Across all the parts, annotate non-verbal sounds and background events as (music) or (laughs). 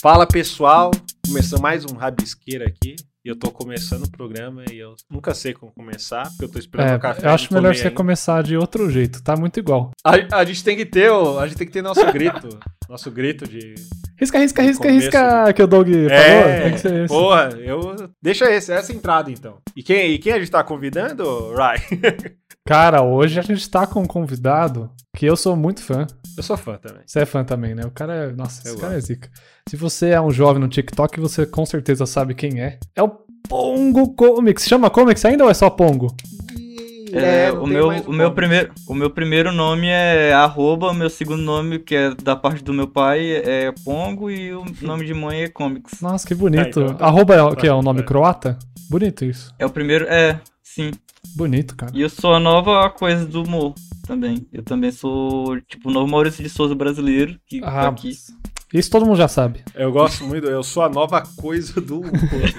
Fala pessoal, começando mais um Rabisqueira aqui. E eu tô começando o programa e eu nunca sei como começar, porque eu tô esperando É, o café. eu acho melhor você ainda. começar de outro jeito, tá muito igual. A, a gente tem que ter, a gente tem que ter nosso grito. (laughs) nosso grito de. Risca, risca, risca, começo risca, que o Doug falou. É, Tem que ser esse. porra, eu. Deixa esse, essa entrada então. E quem, e quem a gente tá convidando, Rai? (laughs) Cara, hoje a gente tá com um convidado que eu sou muito fã. Eu sou fã também. Você é fã também, né? O cara é. Nossa, Eu esse cara é zica. Se você é um jovem no TikTok, você com certeza sabe quem é. É o Pongo Comics. Chama Comics ainda ou é só Pongo? É, não o, meu, o, meu primeiro, o meu primeiro nome é arroba, o meu segundo nome, que é da parte do meu pai, é Pongo, e o nome de mãe é Comics. Nossa, que bonito. Ah, então tá. Arroba é, o- que é um nome É. croata? Bonito isso. É o primeiro, é, sim. Bonito, cara. E eu sou a nova coisa do humor também. Eu também sou, tipo, o novo Maurício de Souza brasileiro, que tá Ah, aqui. Isso todo mundo já sabe. Eu gosto muito, eu sou a nova coisa do.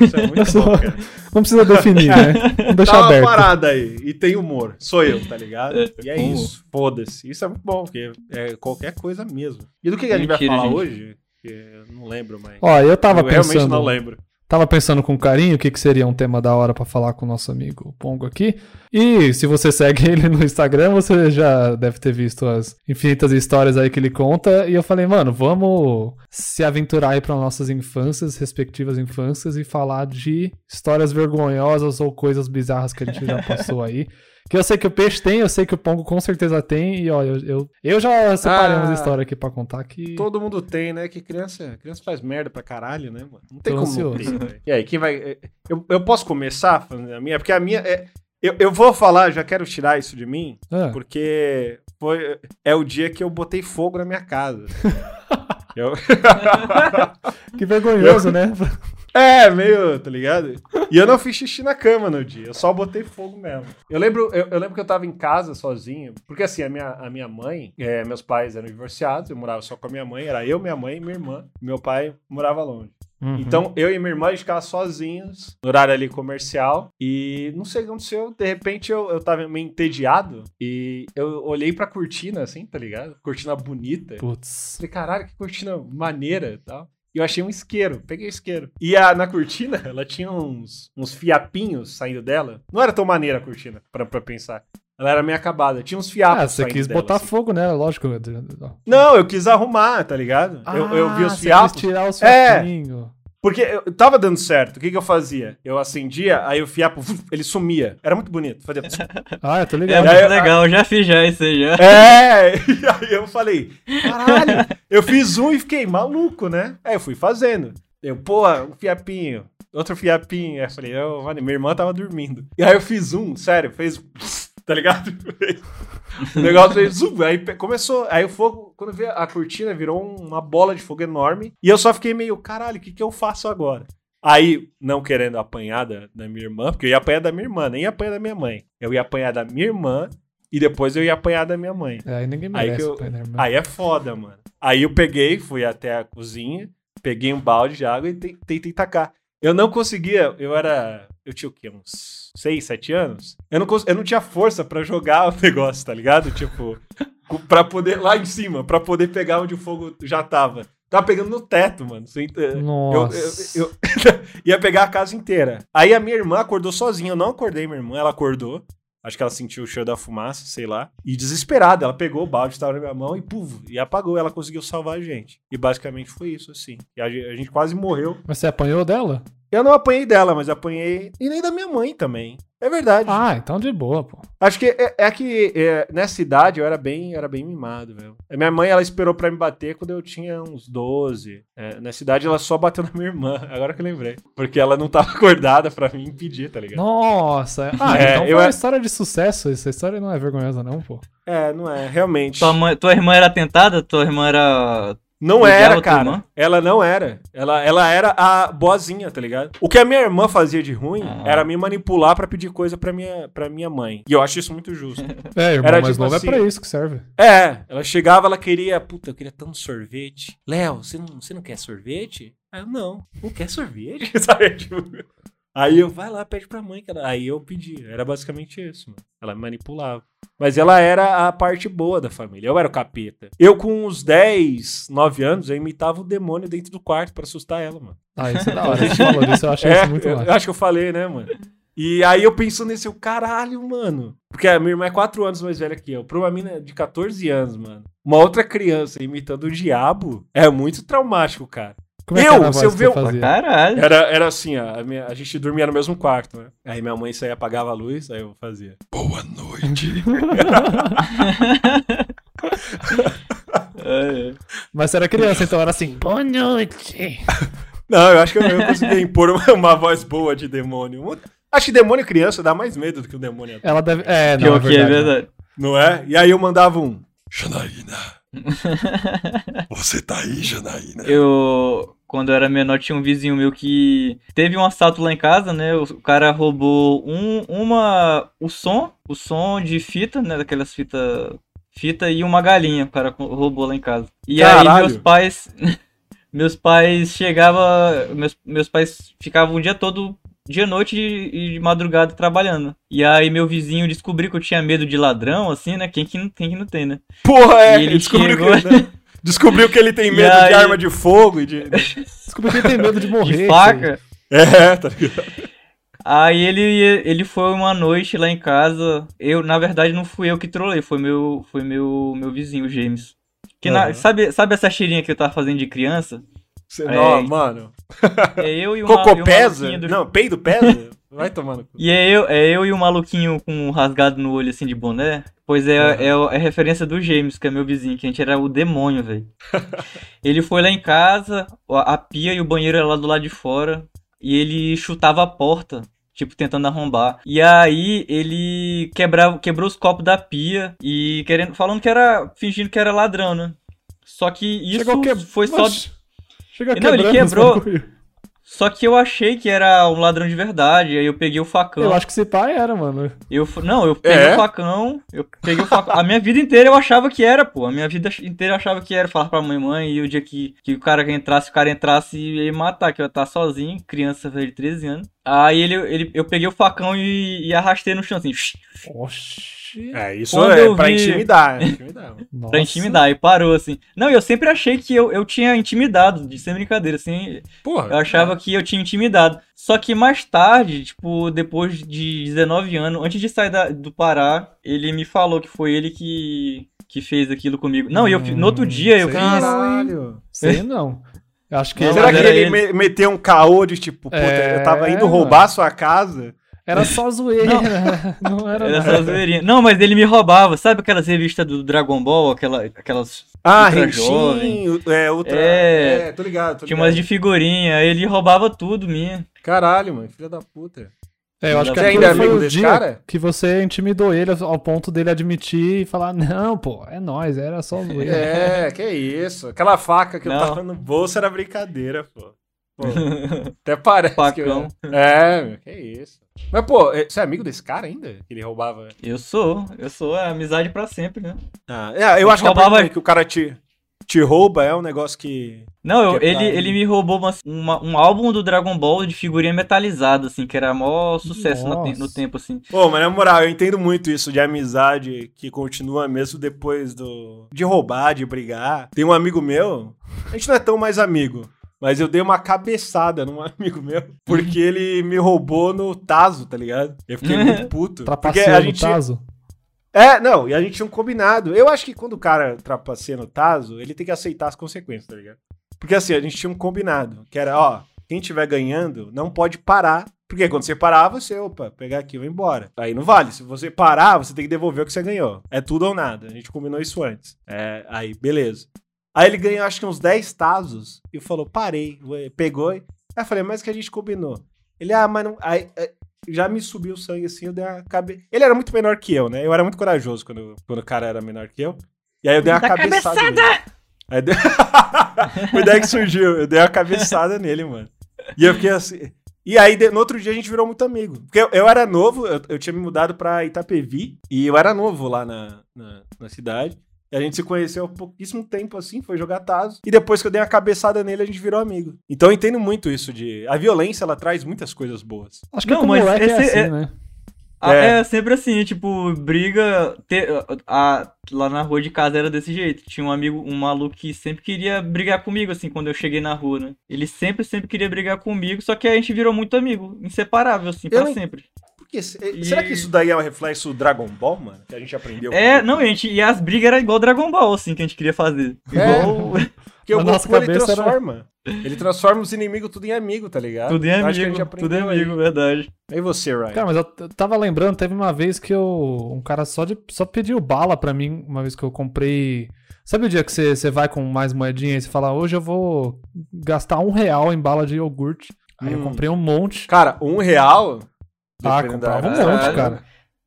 Isso é (laughs) muito sou- bom, cara. Não precisa definir, né? Vamos deixar Tá uma aberto. parada aí. E tem humor. Sou eu, tá ligado? E é humor. isso. Foda-se. Isso é muito bom, porque é qualquer coisa mesmo. E do que, que a gente vai Mentira, falar gente. hoje? Eu não lembro mais. Ó, eu tava eu realmente pensando. não lembro. Tava pensando com carinho o que, que seria um tema da hora pra falar com o nosso amigo Pongo aqui. E se você (laughs) segue ele no Instagram, você já deve ter visto as infinitas histórias aí que ele conta. E eu falei, mano, vamos se aventurar aí para nossas infâncias, respectivas infâncias, e falar de histórias vergonhosas ou coisas bizarras que a gente já passou aí. (laughs) Que eu sei que o peixe tem, eu sei que o Pongo com certeza tem. E ó, eu, eu, eu já separei Ah. umas histórias aqui pra contar que. Todo mundo tem, né? Que criança, criança faz merda pra caralho, né, mano? Não tem Tô como ansioso. ter, velho. E aí, quem vai. Eu, eu posso começar fazendo a minha? Porque a minha. É... Eu, eu vou falar, já quero tirar isso de mim, Ah, porque foi, é o dia que eu botei fogo na minha casa. (laughs) Eu- (laughs) que vergonhoso, né? É, meio, tá ligado? E eu não fiz xixi na cama no dia, eu só botei fogo mesmo. Eu lembro, eu, eu lembro que eu tava em casa sozinho, porque assim, a minha, a minha mãe, é, meus pais eram divorciados, eu morava só com a minha mãe, era eu, minha mãe e minha irmã. Meu pai morava longe. Uhum. Então, eu e minha irmã, a gente ficava sozinhos no horário ali comercial. E não sei o que aconteceu. De repente, eu, eu tava meio entediado. E eu olhei pra cortina, assim, tá ligado? Cortina bonita. Putz. Falei, caralho, que cortina maneira e tal. E eu achei um isqueiro, peguei o isqueiro. E a, na cortina, ela tinha uns, uns fiapinhos saindo dela. Não era tão maneira a cortina, pra, pra pensar. Ela era meio acabada. Tinha uns fiapos Ah, você quis dela, botar assim. fogo nela, lógico. Não, eu quis arrumar, tá ligado? eu, eu vi Ah, os você fiapos. quis tirar os É. Porque eu tava dando certo. O que, que eu fazia? Eu acendia, aí o fiapo, ele sumia. Era muito bonito. Fazia... (laughs) Ah, eu tô É ligado. muito aí- legal, já fiz já isso aí já. É! (laughs) E aí eu falei, caralho, eu fiz um e fiquei maluco, né? Aí eu fui fazendo. Eu, pô, um fiapinho, outro fiapinho. Aí eu falei, oh, mano, minha irmã tava dormindo. E aí eu fiz um, sério, fez. Tá ligado? (laughs) o negócio fez zum, aí começou. Aí o fogo, quando veio a cortina, virou um- uma bola de fogo enorme. E eu só fiquei meio, caralho, o que, que eu faço agora? Aí, não querendo apanhar da, da minha irmã, porque eu ia apanhar da minha irmã, nem ia apanhar da minha mãe. Eu ia apanhar da minha irmã e depois eu ia apanhar da minha mãe. É, aí ninguém Aí merece que eu- né? Aí é foda, mano. Aí eu peguei, fui até a cozinha, peguei um balde de água e te- tentei tacar. Eu não conseguia, eu era. Eu tinha o quê? Uns 6, 7 anos? Eu não, eu não tinha força pra jogar (laughs) o negócio, tá ligado? Tipo, pra poder. Lá em cima, pra poder pegar onde o fogo já tava. Tava pegando no teto, mano. Ter- eu, Nossa. eu- eu- (laughs) ia pegar a casa inteira. Aí a minha irmã acordou sozinha. Eu não acordei minha irmã, ela acordou. Acho que ela sentiu o cheiro da fumaça, sei lá. E desesperada, ela pegou o balde, estava na minha mão e puf, e apagou. Ela conseguiu salvar a gente. E basicamente foi isso, assim. E a gente quase morreu. Mas você apanhou dela? Eu não apanhei dela, mas apanhei. E nem da minha mãe também. É verdade. Ah, então de boa, pô. Acho que é, é que é, nessa idade eu era bem, era bem mimado, velho. A Minha mãe, ela esperou pra me bater quando eu tinha uns 12. É, nessa idade ela só bateu na minha irmã, (laughs) agora que eu lembrei. Porque ela não tava (laughs) acordada pra me impedir, tá ligado? Nossa. Ah, É, então foi uma história de sucesso. Essa história não é vergonhosa, não, pô. É, não é, realmente. Tua, mãe, tua irmã era tentada? Tua irmã era. Não era, cara. irmã? Ela não era. Ela, ela era a boazinha, tá ligado? O que a minha irmã fazia de ruim Ah. era me manipular pra pedir coisa pra minha, pra minha mãe. E eu acho isso muito justo. (laughs) É, irmão Era mais tipo novo assim- é pra isso que serve. É, ela chegava, ela queria, puta, eu queria tanto sorvete. Léo, você não, você não quer sorvete? Aí eu, não, não quer sorvete? (laughs) Sabe? Tipo, Aí eu, vai lá, pede pra mãe. Que ela... Aí eu pedi. Era basicamente isso, mano. Ela me manipulava. Mas ela era a parte boa da família. Eu era o capeta. Eu, com uns 10, 9 anos, eu imitava o demônio dentro do quarto pra assustar ela, mano. Ah, isso é da hora. Disso, eu achei É, isso muito eu, eu acho que eu falei, né, mano? E aí eu penso nesse, eu, caralho, mano. Porque a minha irmã é 4 anos mais velha que eu. Pra uma mina de 14 anos, mano. Uma outra criança imitando o diabo é muito traumático, cara. Como é que Eu, era a se eu ver? Caralho. Era, era assim, ó, a, minha- a gente dormia no mesmo quarto, né? Aí minha mãe saía, apagava a luz, aí eu fazia. Boa noite. (laughs) É, Mas você era criança, então era assim, boa noite. Não, eu acho que eu, eu conseguia impor uma, uma voz boa de demônio. Acho que demônio criança dá mais medo do que o demônio adulto, Ela deve. É, não, é é verdade. verdade. não é? E aí eu mandava um. Janaína. (laughs) Você tá aí, Janaína? Eu, quando eu era menor, tinha um vizinho meu que teve um assalto lá em casa, né? O cara roubou um, uma, o som, o som de fita, né? Daquelas fitas, fita e uma galinha. O cara roubou lá em casa. E Caralho. aí meus pais, (laughs) meus pais chegavam, meus, meus pais ficavam o dia todo, dia e noite e de madrugada trabalhando. E aí meu vizinho descobriu que eu tinha medo de ladrão, assim, né? Quem que, não- quem que não tem, né? Porra, é. E ele descobriu, chegou- que, né? (laughs) descobriu que ele tem medo de aí- arma de fogo e de. (laughs) Desculpa que tem medo de morrer. De faca. É, tá ligado? Aí ele, ele foi uma noite lá em casa. Eu, na verdade, não fui eu que trolei, foi meu, foi meu, meu vizinho, James. Que na- Aham. sabe, sabe essa cheirinha que eu tava fazendo de criança? Você, É. não, mano. É eu e o ma- Cocô o pesa? do- Não, peido pesa? Vai tomando. E é eu, é eu e o maluquinho com um rasgado no olho assim de boné. Pois é, Aham. é, o- é referência do James, que é meu vizinho, que a gente era o demônio, velho. (laughs) ele foi lá em casa, a, a pia e o banheiro era lá do lado de fora, e ele chutava a porta, tipo, tentando arrombar. E aí ele quebrava, quebrou os copos da pia e querendo, falando que era, fingindo que era ladrão, né? Só que isso que... foi só Oxe, Chega Não, ele quebrou. só que eu achei que era um ladrão de verdade, aí eu peguei o facão. Eu acho que esse pai era, mano. Eu, não, eu peguei É? o facão, eu peguei o facão. A minha vida inteira eu achava que era, pô. A minha vida inteira eu achava que era. Falar pra mãe, mãe, e o dia que, que o cara entrasse, o cara entrasse e ia me matar, que eu ia estar sozinho, criança de 13 anos. Aí ele, ele, eu peguei o facão e, e arrastei no chão, assim, Oxi. É, isso Quando é pra vi- intimidar. é intimidar. (laughs) Pra intimidar. E parou, assim. Não, eu sempre achei que eu, eu tinha intimidado, de sem brincadeira, assim. Porra. Eu achava que eu tinha intimidado. Só que mais tarde, tipo, depois de 19 anos, antes de sair da- do Pará, ele me falou que foi ele que, que fez aquilo comigo. Não, e eu, no outro Hum, dia eu fiz. Caralho. Sei não. Acho que Não, ele Será que ele, ele. me- meteu um caô de tipo, puta, É, eu tava indo mano. roubar a sua casa? Era só zoeira. Não, (laughs) era Era nada. só zoeirinha. Não, mas ele me roubava. Sabe aquelas revistas do Dragon Ball? Aquela, aquelas. Ah, Ultra Henshin, é, ultra. É. É, tô ligado, tô Tinha umas de figurinha. Ele roubava tudo minha. Caralho, mano, filha da puta. É, eu acho que Você ainda é foi amigo o desse dia cara? que você intimidou ele ao ponto dele admitir e falar, não, pô, é nóis, era só zoeira. É, que isso. Aquela faca que eu Não. tava no bolso era brincadeira, pô. Pô, (laughs) até parece Facão. que eu... É, que isso. Mas, pô, é- você é amigo desse cara ainda? Que ele roubava... Eu sou. Eu sou. É amizade pra sempre, né? Ah, é, eu acho que a Roubava- que o cara te, te rouba é um negócio que... Não, eu- Que é ele, ele me roubou uma- uma- um álbum do Dragon Ball de figurinha metalizada, assim, que era maior sucesso no, no tempo, assim. Pô, mas na moral, eu entendo muito isso de amizade que continua mesmo depois do... De roubar, de brigar. Tem um amigo meu, a gente não é tão mais amigo, mas eu dei uma cabeçada num (laughs) amigo meu, porque ele me roubou no Tazo, tá ligado? Eu fiquei (laughs) muito puto. porque a no gente... Tazo. É, não, e a gente tinha um combinado. Eu acho que quando o cara trapaceia no Tazo, ele tem que aceitar as consequências, tá ligado? Porque assim, a gente tinha um combinado, que era, ó, quem estiver ganhando não pode parar. Porque quando você parar, você, opa, pegar aqui e vou embora. Aí não vale. Se você parar, você tem que devolver o que você ganhou. É tudo ou nada. A gente combinou isso antes. É, aí, beleza. Aí ele ganhou, acho que uns 10 Tazos e falou, parei. Pegou. e- Aí eu falei, mas que a gente combinou. Ele, ah, mas não. Aí, é, já me subiu o sangue assim, eu dei uma cabeça. Ele era muito menor que eu, né? Eu era muito corajoso quando, quando o cara era menor que eu. E aí eu dei uma Dá cabeçada. nele. Aí deu... (laughs) Foi daí que surgiu. Eu dei uma cabeçada nele, mano. E eu fiquei assim. E aí, no outro dia, a gente virou muito amigo. Porque eu, eu era novo, eu, eu tinha me mudado pra Itapevi. E eu era novo lá na, na, na cidade. E a gente se conheceu há pouquíssimo tempo assim, foi jogar Tazo. E depois que eu dei uma cabeçada nele, a gente virou amigo. Então eu entendo muito isso de. A violência, ela traz muitas coisas boas. Acho que Não, mas moleque é esse assim, é- né? Ah, É. É. sempre assim, tipo, briga. te- a- lá na rua de casa era desse jeito. Tinha um amigo, um maluco que sempre queria brigar comigo, assim, quando eu cheguei na rua, né? Ele sempre, sempre queria brigar comigo, só que a gente virou muito amigo, inseparável, assim, Eu pra sempre. Quê? Se- E- Será que isso daí é um reflexo do Dragon Ball, mano? Que a gente aprendeu? É, não, gente, e as brigas eram igual Dragon Ball, assim, que a gente queria fazer. É. Igual. (laughs) Porque o Goku ele cabeça era- transforma. Ele transforma os inimigos tudo em amigo, tá ligado? Tudo em Eu acho que a amigo, gente tudo em aprendeu aí. amigo, verdade. E você, Ryan? Cara, mas eu tava lembrando, teve uma vez que eu. Um cara só, de, só pediu bala pra mim, uma vez que eu comprei. Sabe o dia que você, você vai com mais moedinha e você fala, hoje eu vou gastar um real em bala de iogurte. Aí eu Hum. comprei um monte. Cara, um real. Ah, comprava um da- monte, Caralho. cara.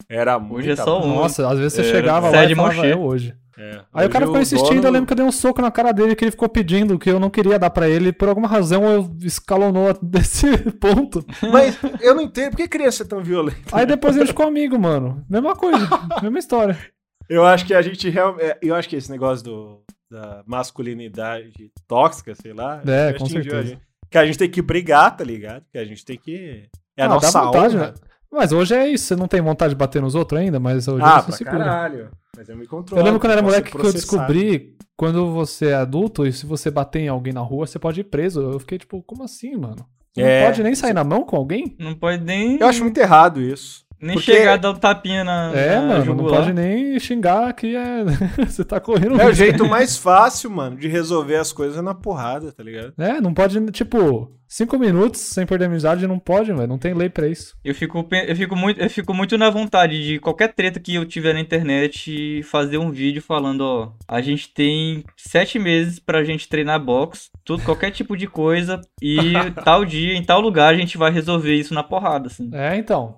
Era muito. Hoje é só um. Nossa, às vezes você É, chegava lá e falava, é hoje. É. Aí o cara ficou insistindo, dono- eu lembro que eu dei um soco na cara dele que ele ficou pedindo, que eu não queria dar pra ele, e por alguma razão eu escalonou (laughs) desse ponto. Mas eu não entendo. Por que criança é tão violenta? Aí depois ele ficou amigo, mano. Mesma coisa, (laughs) mesma história. Eu acho que a gente realmente. Eu acho que esse negócio do, da masculinidade tóxica, sei lá. É, com a certeza. gente. Que a gente tem que brigar, tá ligado? Que a gente tem que. É a Ah, dá nossa vontade, honra. né? Mas hoje é isso, você não tem vontade de bater nos outros ainda, mas hoje Ah, você pra segura. caralho. Mas eu me controlo. Eu lembro quando era posso moleque que eu descobri quando você é adulto e se você bater em alguém na rua, você pode ir preso. Eu fiquei tipo, como assim, mano? Você É. não pode nem sair na mão com alguém? Não pode nem, Eu acho muito errado isso. Nem porque- chegar a dar um tapinha na. É, na mano, não jugular. pode nem xingar que é... (laughs) você tá correndo É o jeito mais fácil, mano, de resolver as coisas na porrada, tá ligado? É, não pode, tipo, cinco minutos sem perder a amizade, não pode, velho. Não tem lei pra isso. Eu fico, eu, fico muito, eu fico muito na vontade de qualquer treta que eu tiver na internet fazer um vídeo falando, ó, a gente tem sete meses pra gente treinar boxe, tudo, qualquer tipo de coisa, e (laughs) tal dia, em tal lugar, a gente vai resolver isso na porrada, assim. É, então.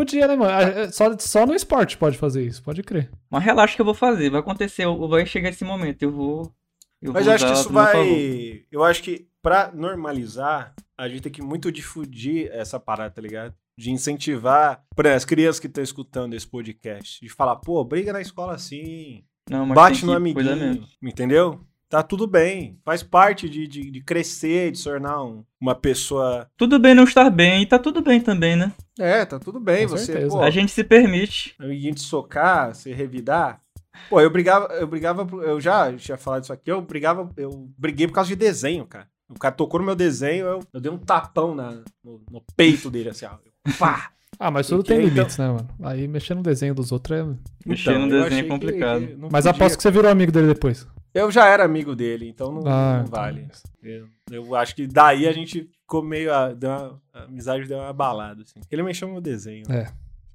Podia, né, mano? Só, só no esporte pode fazer isso, pode crer. Mas relaxa que eu vou fazer, vai acontecer, vai chegar esse momento, eu vou. Eu Mas vou eu acho que isso vai. Eu acho que pra normalizar, a gente tem que muito difundir essa parada, tá ligado? De incentivar, exemplo, as crianças que estão escutando esse podcast, de falar, pô, briga na escola assim, Não, mas bate no amiguinho, entendeu? Tá tudo bem, faz parte de, de, de crescer, de se tornar um- uma pessoa. Tudo bem não estar bem, e tá tudo bem também, né? É, tá tudo bem, Com você, pô, A gente se permite. amiguinho te socar, você revidar. Pô, eu brigava, eu brigava, por- eu já tinha falado isso aqui, eu brigava, eu briguei por causa de desenho, cara. O cara tocou no meu desenho, eu, eu dei um tapão na, no, no peito dele, assim, ó. Eu, pá! Ah, mas tudo tem então- limites, né, mano? Aí mexer no desenho dos outros é. Mexer no eu desenho é complicado. Mas podia. aposto que você virou amigo dele depois. Eu já era amigo dele, então não, Ah, não então vale. Eu, eu acho que daí a gente ficou meio. A, deu uma, a amizade deu uma balada, assim. Ele mexeu no meu desenho. É.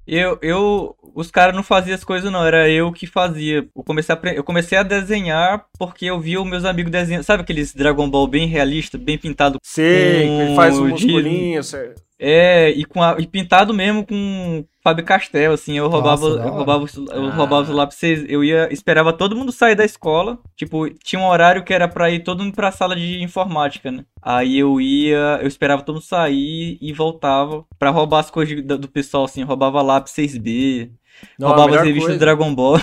Eu, eu, os caras não faziam as coisas não, era eu que fazia. Eu comecei a, eu comecei a desenhar porque eu via os meus amigos desenhando. Sabe aqueles Dragon Ball bem realista, bem pintado? Sei, Com ele faz um de- musculinho. cê- É, e, com a- e pintado mesmo com Fábio Castel, assim, eu roubava, Nossa, eu roubava, os- eu Ah. roubava os lápis, eu ia, esperava todo mundo sair da escola, tipo, tinha um horário que era pra ir todo mundo pra sala de informática, né? Aí eu ia, eu esperava todo mundo sair e voltava pra roubar as coisas do, do pessoal, assim, eu roubava lápis 6B, Não, roubava as revistas do Dragon Ball,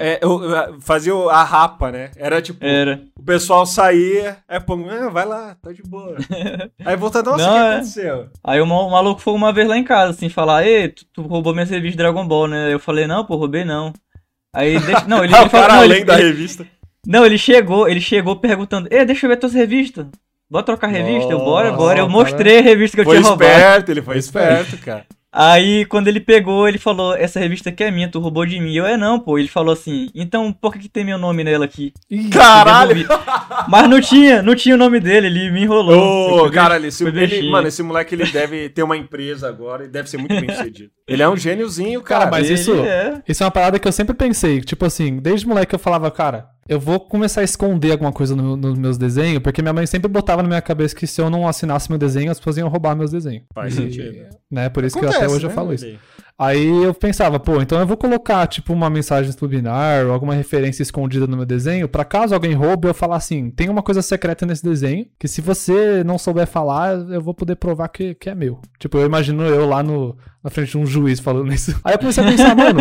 É, eu, eu fazia a rapa, né? Era tipo, era. o pessoal saía, aí pô, ah, vai lá, tá de boa. (laughs) aí volta, nossa, o que é. aconteceu? Aí o ma- o maluco foi uma vez lá em casa, assim, falar, ei, tu, tu roubou minhas revistas de Dragon Ball, né? Eu falei, não, pô, roubei não. Aí, deixa... não, ele, (laughs) ele falou, não, ele- além da ele- revista. Não, ele chegou, ele chegou perguntando, Ei, deixa eu ver tuas revistas. Bora trocar revista? Eu, bora, Nossa, bora. Eu mostrei a revista que eu Foi tinha roubado. esperto, ele foi Foi esperto, cara. Aí, quando ele pegou, ele falou, essa revista aqui é minha, tu roubou de mim. Eu, é não, pô. Ele falou assim, então por que, que tem meu nome nela aqui? Caralho! Mas não tinha, não tinha o nome dele, ele me enrolou. Ô, fui bem- cara, esse, ele, mano, esse moleque ele deve ter uma empresa agora e deve ser muito bem sucedido. (laughs) Ele é um gêniozinho, cara. Cara, mas isso- é. Isso é uma parada que eu sempre pensei. Tipo assim, desde moleque eu falava, cara, eu vou começar a esconder alguma coisa no- nos meus desenhos, porque minha mãe sempre botava na minha cabeça que se eu não assinasse meu desenho, as pessoas iam roubar meus desenhos. Faz E, sentido. Né? Por isso que Acontece, até hoje eu né, falo isso. Aí eu pensava, pô, então eu vou colocar, tipo, uma mensagem subliminar ou alguma referência escondida no meu desenho, pra caso alguém roube, eu falar assim, tem uma coisa secreta nesse desenho, que se você não souber falar, eu vou poder provar que, que é meu. Tipo, eu imagino eu lá no, na frente de um juiz falando isso. Aí eu comecei a pensar, mano,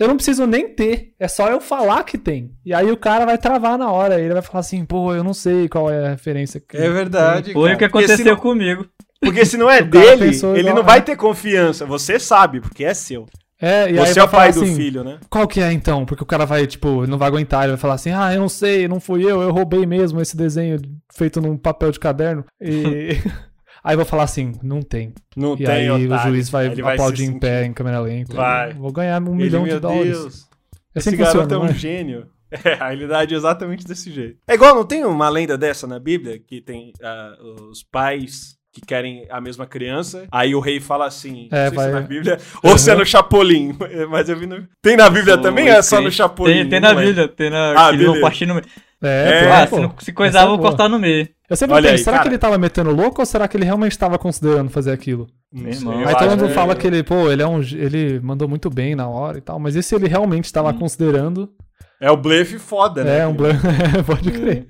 Eu não preciso nem ter, é só eu falar que tem. E aí o cara vai travar na hora, ele vai falar assim, pô, eu não sei qual é a referência. Que... É verdade. Foi cara. o que aconteceu não- comigo. Porque se não é (laughs) dele, ele igual, não vai ter confiança. Você sabe, porque é seu. É, e Você é o pai falar do assim, filho, né? Qual que é então? Porque o cara vai, tipo, não vai aguentar, ele vai falar assim, ah, eu não sei, não fui eu, eu roubei mesmo esse desenho feito num papel de caderno. E (laughs) aí eu vou falar assim, não tem. Não E tem, aí o otário. juiz vai Ele aplaudir se em pé, em câmera lenta. Vai. Vou ganhar um Ele, milhão meu de dólares. Deus. É Esse assim que garoto funciona, é um é? gênio. (laughs) É, a realidade é exatamente desse jeito. É igual, não tem uma lenda dessa na Bíblia? Que tem ah, os pais que querem a mesma criança. Aí o rei fala assim: É, não sei se vai- é na Bíblia (laughs) ou se é no Chapolin. (laughs) Mas eu vi no... Tem na Bíblia também ou é só no Chapolin? Tem, tem na lembro. Bíblia, tem na. Ah, eles vão beleza. partir no meio. É, É, pô, ah, pô. se, não, se coisar, é eu vou cortar no meio. Eu sempre Olha penso, aí, será cara. que ele tava metendo louco ou será que ele realmente tava considerando fazer aquilo? Irmão. Aí todo mundo que- fala que ele, pô, ele é um. Ele mandou muito bem na hora e tal, mas e se ele realmente estava considerando? É o blefe foda, né? É um blanco. (laughs) Pode crer.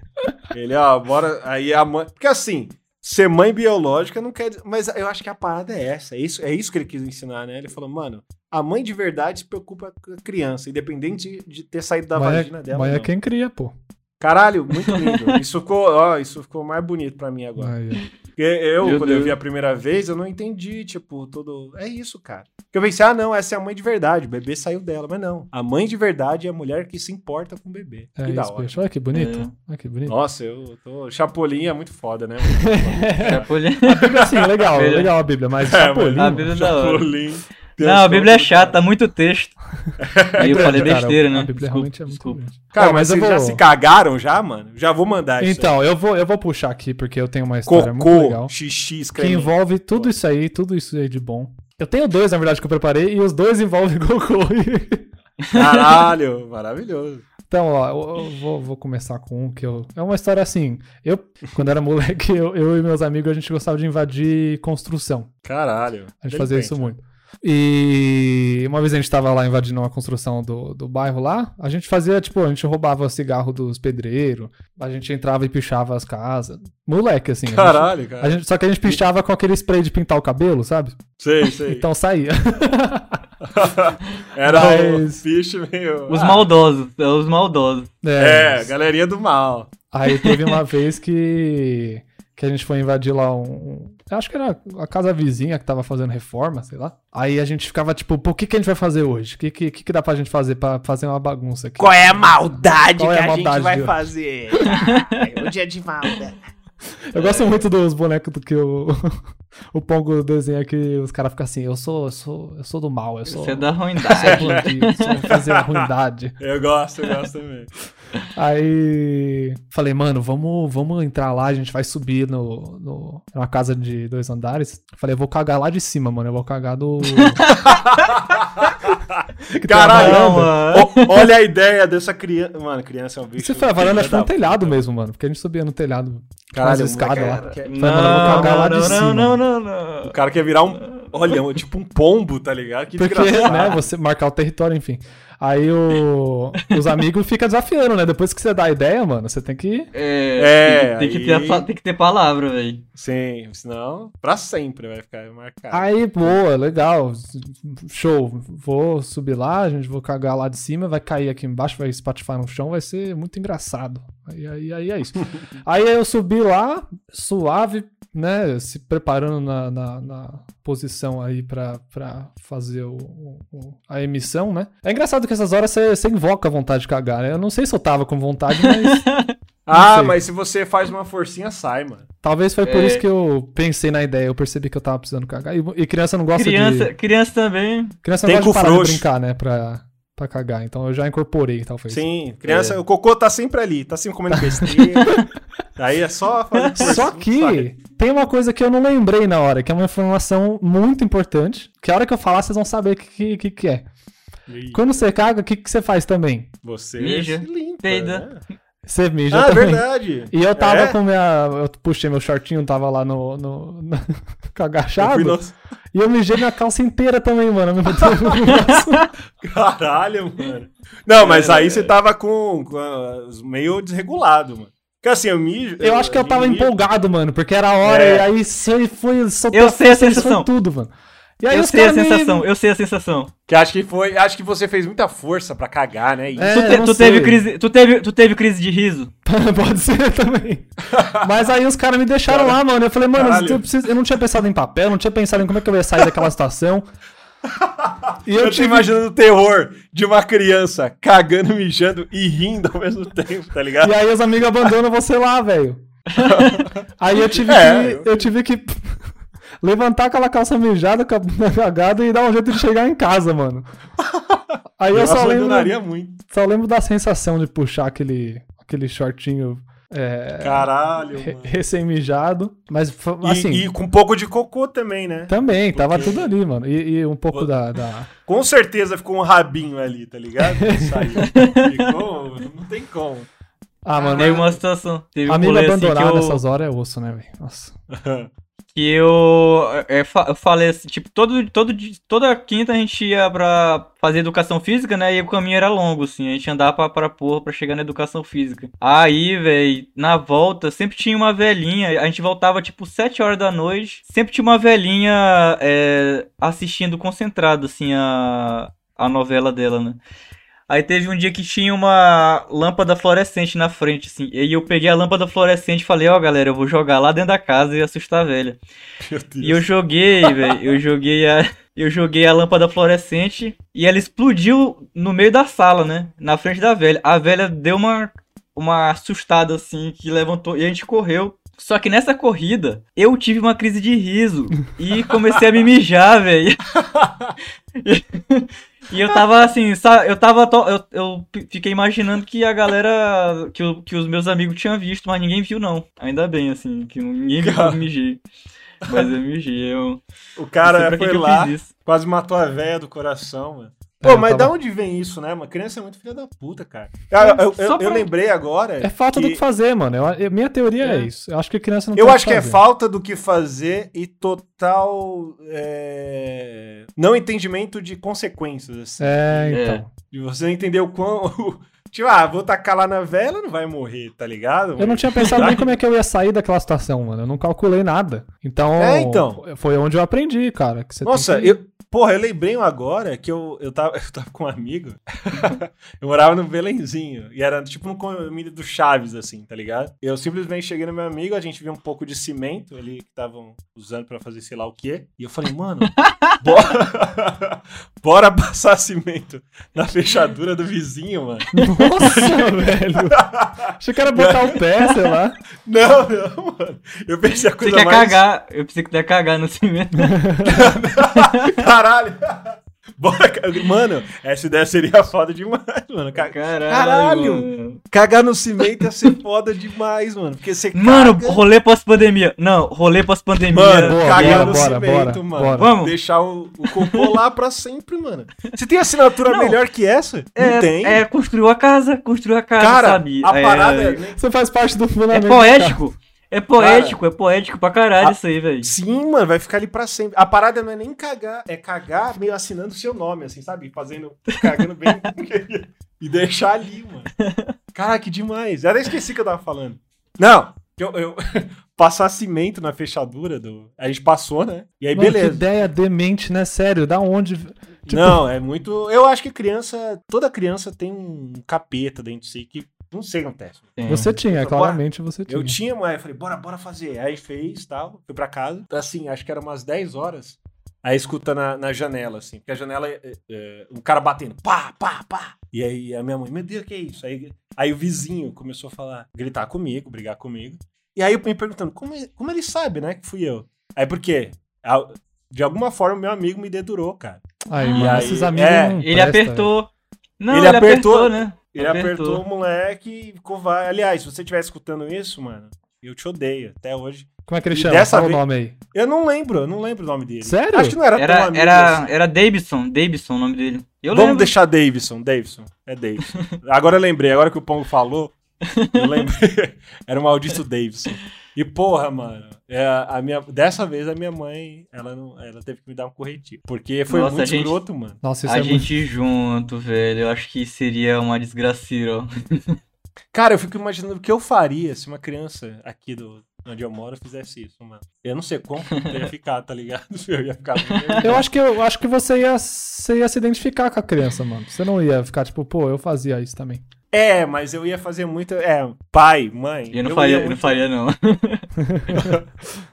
Ele, ó, bora. Aí a mãe. Porque assim, ser mãe biológica não quer dizer. Mas eu acho que a parada é essa. É isso, é isso que ele quis ensinar, né? Ele falou, mano, a mãe de verdade se preocupa com a criança, independente de, ter saído da Mas vagina é, dela. mas é não. quem cria, pô. Caralho, muito lindo. Isso ficou, ó, isso ficou mais bonito pra mim agora. Porque eu, Meu quando eu Deus. vi a primeira vez, eu não entendi, tipo, todo. É isso, cara. Porque eu pensei, ah, não, essa é a mãe de verdade, o bebê saiu dela. Mas não. A mãe de verdade é a mulher que se importa com o bebê. É que da isso, hora. Olha que bonito. Olha que bonito. Nossa, eu tô. Chapolin é muito foda, né? (laughs) Chapolin. A Bíblia, sim, legal, legal a Bíblia, mas É, Chapolin. A Bíblia é da hora. Chapolin. Tem Não, a Bíblia é chata, tá muito texto. Aí eu grande, falei cara, besteira, né? A Bíblia Desculpa, realmente é muito desculpa. grande. Cara, Ó, mas, eu vocês já vou- se cagaram já, mano? Já vou mandar isso. Então, eu vou, eu vou puxar aqui porque eu tenho uma aí. história muito Cocô, legal. xixi, Que envolve tudo isso aí, tudo isso aí de bom. Eu tenho dois, na verdade, que eu preparei, e os dois envolvem (laughs) cocô. Caralho, maravilhoso. Então, ó, eu, eu vou, vou começar com um que eu. É uma história assim. Eu, quando era moleque, (laughs) eu, eu e meus amigos, a gente gostava de invadir construção. Caralho. A gente fazia isso Delinquente, muito. E uma vez a gente tava lá invadindo uma construção do, do bairro lá, a gente fazia, tipo, a gente roubava cigarro dos pedreiros, a gente entrava e pichava as casas. Moleque, assim. a gente- Caralho, cara. a gente- só que a gente pichava com aquele spray de pintar o cabelo, sabe? Sei, sei. (laughs) Então saía. (laughs) Era mas- o meio. Os Ah, maldosos, é os maldosos. É, galerinha do mal. Aí teve uma vez que, que a gente foi invadir lá um. Eu acho que era a casa vizinha que tava fazendo reforma, sei lá. Aí a gente ficava tipo, pô, o que, que a gente vai fazer hoje? O que, que, que dá pra gente fazer pra fazer uma bagunça aqui? Qual é a maldade Qual é que a a, maldade gente vai de- fazer? é o dia de maldade. (laughs) Eu gosto muito dos bonecos do que o, (laughs) o Pongo desenha que os caras ficam assim, eu sou, eu sou, eu sou do mal, eu sou. Você é da sou ruindade. bandido, eu sou fazer a ruindade. Eu gosto, eu gosto também. (laughs) Aí falei, mano, vamos, vamos entrar lá, a gente vai subir no, no numa casa de dois andares. Falei, eu vou cagar lá de cima, mano. Eu vou cagar do. (laughs) Caralho, mano. Ó, olha a ideia dessa criança. Mano, criança é um bicho. Se foi a varanda, acho que um da telhado puta. mesmo, mano. Porque a gente subia no telhado. Caralho, moleque, lá. Falei, mano, eu vou cagar lá de não, cima. não, não, não, O não. cara quer virar um. Olha, tipo um pombo, tá ligado? Que Porque, desgraçado. né, você marcar o território, enfim. Aí o, os amigos ficam desafiando, né? Depois que você dá a ideia, mano, você tem que. É, É, tem, tem que aí- ter, a tem que ter palavra, velho. Sim, senão pra sempre vai ficar marcado. Aí, boa, legal. Show. Vou subir lá, a gente vou cagar lá de cima, vai cair aqui embaixo, vai espatifar no chão, vai ser muito engraçado. Aí, aí, aí é isso. (laughs) aí eu subi lá, suave, né? Se preparando na, na, na posição aí pra, pra fazer o, o- a emissão, né? É engraçado que essas horas você, invoca a vontade de cagar, né? Eu não sei se eu tava com vontade, mas (laughs) ah, sei. mas se você faz uma forcinha, sai, mano. talvez foi por É. isso que eu pensei na ideia. Eu percebi que eu tava precisando cagar. E, e criança não gosta de. Criança, criança também. Criança Tem não gosta de parar frouxo. de brincar, né? Pra, pra cagar. Então eu já incorporei, talvez. Sim, criança, o cocô tá sempre ali, tá sempre comendo besteira. (laughs) Aí é só fazer Só que tem uma coisa que eu não lembrei na hora, que é uma informação muito importante. Que a hora que eu falar, vocês vão saber o que, que, que é. E Quando você caga, o que, que você faz também? Você Mija, se limpa, peida. né? Você mija Ah, é também. verdade. E eu tava É? com minha. Eu puxei meu shortinho, tava lá no. no, no (laughs) Eu agachado. no- E eu mijei minha calça inteira também, mano. (laughs) Caralho, mano. Não, mas aí você tava com, com meio desregulado, mano. Porque assim, eu mijo. eu acho que eu tava mijo- empolgado, mano, porque era a hora, É. e aí aí foi. Só Eu sei a foi sensação. tudo, mano. E aí eu sei a caras me- sensação, eu sei a sensação. Que acho que foi. Acho que você fez muita força pra cagar, né? É, tu, te- tu teve crise, tu, teve, tu teve crise de riso? (laughs) Pode ser também. Mas aí os caras me deixaram lá, mano. Eu falei, mano, eu, preciso- eu não tinha pensado em papel, não tinha pensado em como é que eu ia sair daquela (laughs) situação. E Eu, eu tô tive. imaginando o terror de uma criança cagando, mijando e rindo ao mesmo tempo, tá ligado? E aí os amigos abandonam você lá, velho. (laughs) Aí eu tive É, que. Eu tive que levantar aquela calça mijada, ca- cagada (laughs) e dar um jeito de chegar em casa, mano. (laughs) Aí eu, Eu só lembro. abandonaria muito. Só lembro da sensação de puxar aquele, aquele shortinho é, Caralho, re- recém-mijado. Mas fa- E, assim. e com um pouco de cocô também, né? Também, tava Porque- tudo ali, mano. E, e um pouco da, da- Com certeza ficou um rabinho ali, tá ligado? (laughs) Saiu. Ficou. Não tem como. Ah, mano. Teve uma situação. Teve um Amigo assim eu, nessas horas é osso, né, velho? Nossa. Que eu, é, fa- eu falei assim, tipo, todo, todo, toda quinta a gente ia pra fazer educação física, né? E o caminho era longo, assim. A gente andava pra, pra porra pra chegar na educação física. Aí, velho, na volta, sempre tinha uma velhinha. A gente voltava, tipo, 7 horas da noite. Sempre tinha uma velhinha é, assistindo concentrado, assim, a, a novela dela, né? Aí teve um dia que tinha uma lâmpada fluorescente na frente, assim. E eu peguei a lâmpada fluorescente e falei, ó, galera, eu vou jogar lá dentro da casa e assustar a velha. E eu joguei, velho. Eu joguei a. Eu joguei a lâmpada fluorescente e ela explodiu no meio da sala, né? Na frente da velha. A velha deu uma, uma assustada assim, que levantou e a gente correu. Só que nessa corrida, eu tive uma crise de riso e comecei a me mijar, velho. (laughs) (laughs) E eu tava assim, eu tava. to- Eu, eu fiquei imaginando que a galera. Que, o- que os meus amigos tinham visto, mas ninguém viu, não. Ainda bem, assim, que ninguém viu eu mijei. Mas eu mijei, eu. O cara foi lá, quase matou a véia do coração, mano. É, Pô, eu mas tava- da onde vem isso, né, mano? Criança é muito filha da puta, cara. Eu, eu- eu- Só eu pra- lembrei agora. É falta do que fazer, mano. Minha teoria é. É. isso. Eu acho que criança não Eu acho que é fazer. falta do que fazer e total é, não entendimento de consequências, assim. É, então. De você entender o quão. (laughs) Tipo, ah, vou tacar lá na vela, ela não vai morrer, tá ligado? Eu não tinha pensado nem (laughs) como é que eu ia sair daquela situação, mano. Eu não calculei nada. Então, É, então. foi onde eu aprendi, cara. Nossa, que- eu. Porra, eu lembrei um agora que eu, eu, tava, (laughs) eu tava com um amigo. (laughs) eu morava no Belenzinho. E era tipo no condomínio do Chaves, assim, tá ligado? Eu simplesmente cheguei no meu amigo, a gente viu um pouco de cimento ali que estavam usando pra fazer sei lá o quê. E eu falei, mano, bora, bora passar cimento na fechadura do vizinho, mano. Nossa, (laughs) velho. Achei que era botar o pé, sei lá. Não, não, mano. Eu pensei a Você coisa quer mais. cagar? Eu pensei que ia cagar no cimento. (laughs) Caralho! Bora, mano, essa ideia seria (laughs) foda demais, mano. Ca- Caralho. Caralho. mano. Cagar no cimento ia ser foda demais, mano. Porque você Mano, caga... rolê pós-pandemia. Não, rolê pós-pandemia. Mano, Boa, cagar bora, no bora, cimento, bora, mano. bora. Vamos? Deixar o, o cocô lá pra sempre, mano. Você tem assinatura Não. melhor que essa? é, Não tem. É, construiu a casa, construiu a casa, Cara, sabe? a É- parada... é- Você faz parte do É fundamento. poético. É poético, é poético pra caralho A- isso aí, velho. Sim, mano, vai ficar ali pra sempre. A parada não é nem cagar, é cagar meio assinando o seu nome, assim, sabe? Fazendo, cagando bem (laughs) e deixar ali, mano. Cara, que demais. Eu até esqueci que eu tava falando. Não, que eu, eu (laughs) passar cimento na fechadura do. A gente passou, né? E aí, Mano, que beleza. ideia demente, né? Sério, da onde. Tipo, Não, é muito. Eu acho que criança. Toda criança tem um capeta dentro de si que. Não sei que acontece. Tem. Você tinha, Bora. claramente você tinha. Eu tinha, mas eu falei, bora, bora fazer. Aí fez tal, fui pra casa. Assim, acho que era umas 10 horas. Aí escuta na, na janela, assim, porque a janela é, é, é, um cara batendo, pá, pá, pá. E aí a minha mãe, meu Deus, que é isso? Aí, aí o vizinho começou a falar, gritar comigo, brigar comigo. E aí eu me perguntando, como, é- como ele sabe, né, que fui eu? Aí por quê? A- De alguma forma, meu amigo me dedurou, cara. Aí, E mano, aí- esses amigos. é, não Ele presta, apertou. Não, Ele ele, apertou- apertou, né? Ele apertou, o moleque e ficou vai. Aliás, se você estiver escutando isso, mano, eu te odeio até hoje. Como é que ele E chama? dessa Fala vez- o nome aí. Eu não lembro, eu não lembro o nome dele. Sério? Acho que não era, tão Era, amigo era, assim. era Davidson, Davidson o nome dele. Eu Vamos lembro. deixar Davidson, Davidson. É Davidson. (laughs) Agora eu lembrei, agora que o Pongo falou, eu lembrei. (laughs) Era o maldito Davidson. E porra, mano, é, a minha, dessa vez a minha mãe, ela, não, ela teve que me dar um corretivo. Porque foi Nossa, muito gente- escroto, mano. Nossa, isso A é muito. gente junto, velho. Eu acho que seria uma desgraceira, ó. (laughs) Cara, eu fico imaginando o que eu faria se uma criança aqui do, onde eu moro fizesse isso, mano. Eu não sei como eu ia ficar, tá ligado? (laughs) Eu ia ficar muito Eu acho que, eu acho que você, ia, você ia se identificar com a criança, mano. Você não ia ficar tipo, pô, eu fazia isso também. É, mas eu ia fazer muito. É, pai, mãe. Eu não ia faria, eu muito- não faria, não.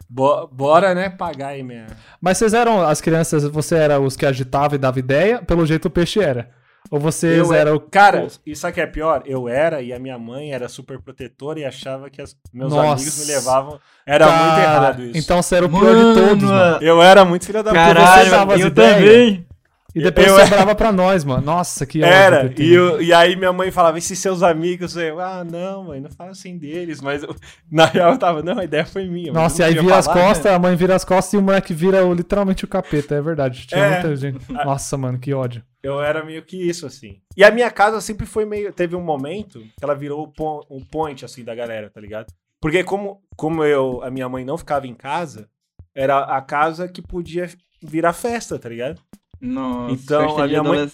Bo- bora, né, pagar aí minha. Mas vocês eram, as crianças, você era os que agitava e dava ideia, pelo jeito o peixe era. Ou vocês Eu eram era, o. cara, e sabe o que é pior? Eu era e a minha mãe era super protetora e achava que as- meus Nossa. amigos me levavam. Era muito Cara, errado isso. Então você era o pior de todos, mano. Eu era muito filha da puta. Caralho, eu também. E depois Eu- sobrava (laughs) pra nós, mano. Nossa, que ódio Era, que e, eu- e aí minha mãe falava, e se seus amigos? Eu, ah, não, mãe, não fala assim deles. Mas eu- (laughs) na real eu tava, não, a ideia foi minha. Nossa, e aí vira podia as falar, né? costas, a mãe vira as costas e o moleque vira o- literalmente o capeta, é verdade. Tinha É. muita gente. (laughs) Nossa, mano, que ódio. Eu era meio que isso, assim. E a minha casa sempre foi meio. Teve um momento que ela virou um point, assim, da galera, tá ligado? Porque como, como eu, a minha mãe não ficava em casa, era a casa que podia virar festa, tá ligado? Nossa, Então, a minha mãe-.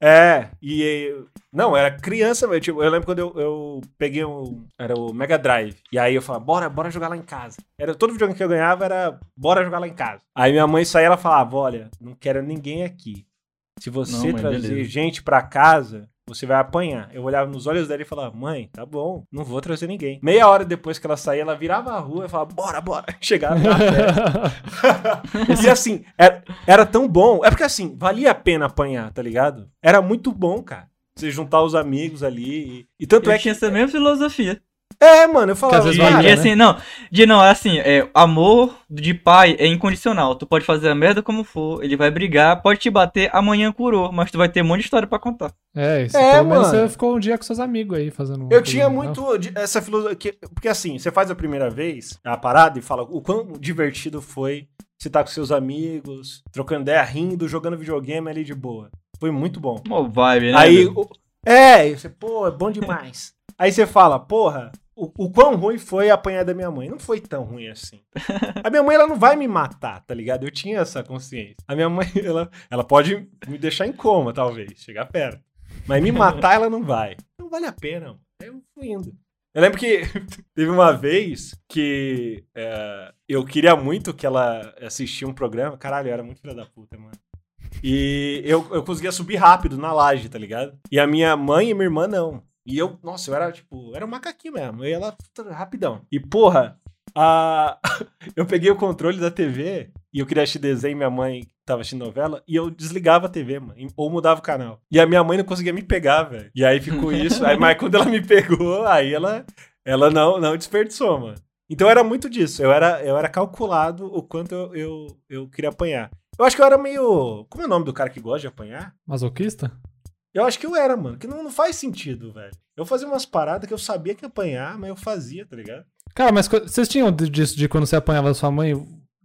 É, e não, era criança, eu, tipo, eu lembro quando eu, eu peguei um, era o Mega Drive, e aí eu falava, bora, bora jogar lá em casa. Era todo videogame que eu ganhava era, bora jogar lá em casa. Aí minha mãe saía, ela falava, olha, não quero ninguém aqui. Se você Não, trazer beleza. gente pra casa, você vai apanhar. Eu olhava nos olhos dela e falava, mãe, tá bom, não vou trazer ninguém. Meia hora depois que ela saía, ela virava a rua e falava, bora, bora. (laughs) Chegava. (laughs) E assim, era, era tão bom. É porque assim, valia a pena apanhar, tá ligado? Era muito bom, cara. Você juntar os amigos ali. E, e tanto Eu é que. tinha essa mesma filosofia. É, mano, eu falava. às vezes cara, valia, de né? assim, não, de não, é assim, é, amor de pai é incondicional. Tu pode fazer a merda como for, ele vai brigar, pode te bater, amanhã curou, mas tu vai ter um monte de história pra contar. É, isso. É, pelo menos mano. você ficou um dia com seus amigos aí fazendo. Eu tinha muito essa filosofia. que- Porque assim, você faz a primeira vez a parada e fala o quão divertido foi você tá com seus amigos, trocando ideia, rindo, jogando videogame ali de boa. Foi muito bom. Mó vibe, né? Aí, o- é, e você, pô, é bom demais. Aí você fala, porra, o, o quão ruim foi apanhar da minha mãe? Não foi tão ruim assim. (laughs) A minha mãe, ela não vai me matar, tá ligado? Eu tinha essa consciência. A minha mãe, (laughs) ela, ela pode me deixar em coma, talvez, chegar perto. Mas me matar, ela não vai. Não vale a pena, mano. Eu fui indo. Eu lembro que (laughs) teve uma vez que é, eu queria muito que ela assistia um programa. Caralho, eu era muito filha da puta, mano. E eu, eu conseguia subir rápido na laje, tá ligado? E a minha mãe e minha irmã não. E eu, nossa, eu era tipo, era um macaquinho mesmo. Eu ia lá rapidão. E porra, a... (laughs) eu peguei o controle da TV e eu queria assistir desenho, minha mãe tava assistindo novela, e eu desligava a TV, mano, ou mudava o canal. E a minha mãe não conseguia me pegar, velho. E aí ficou (laughs) isso. Aí, mas quando ela me pegou, aí ela, ela não, não desperdiçou, mano. Então era muito disso. Eu era, eu era calculado o quanto eu, eu, eu queria apanhar. Eu acho que eu era meio. Como é o nome do cara que gosta de apanhar? Masoquista? Eu acho que eu era, mano. Que não, não faz sentido, velho. Eu fazia umas paradas que eu sabia que ia apanhar, mas eu fazia, tá ligado? Cara, mas vocês tinham de- disso de quando você apanhava sua mãe,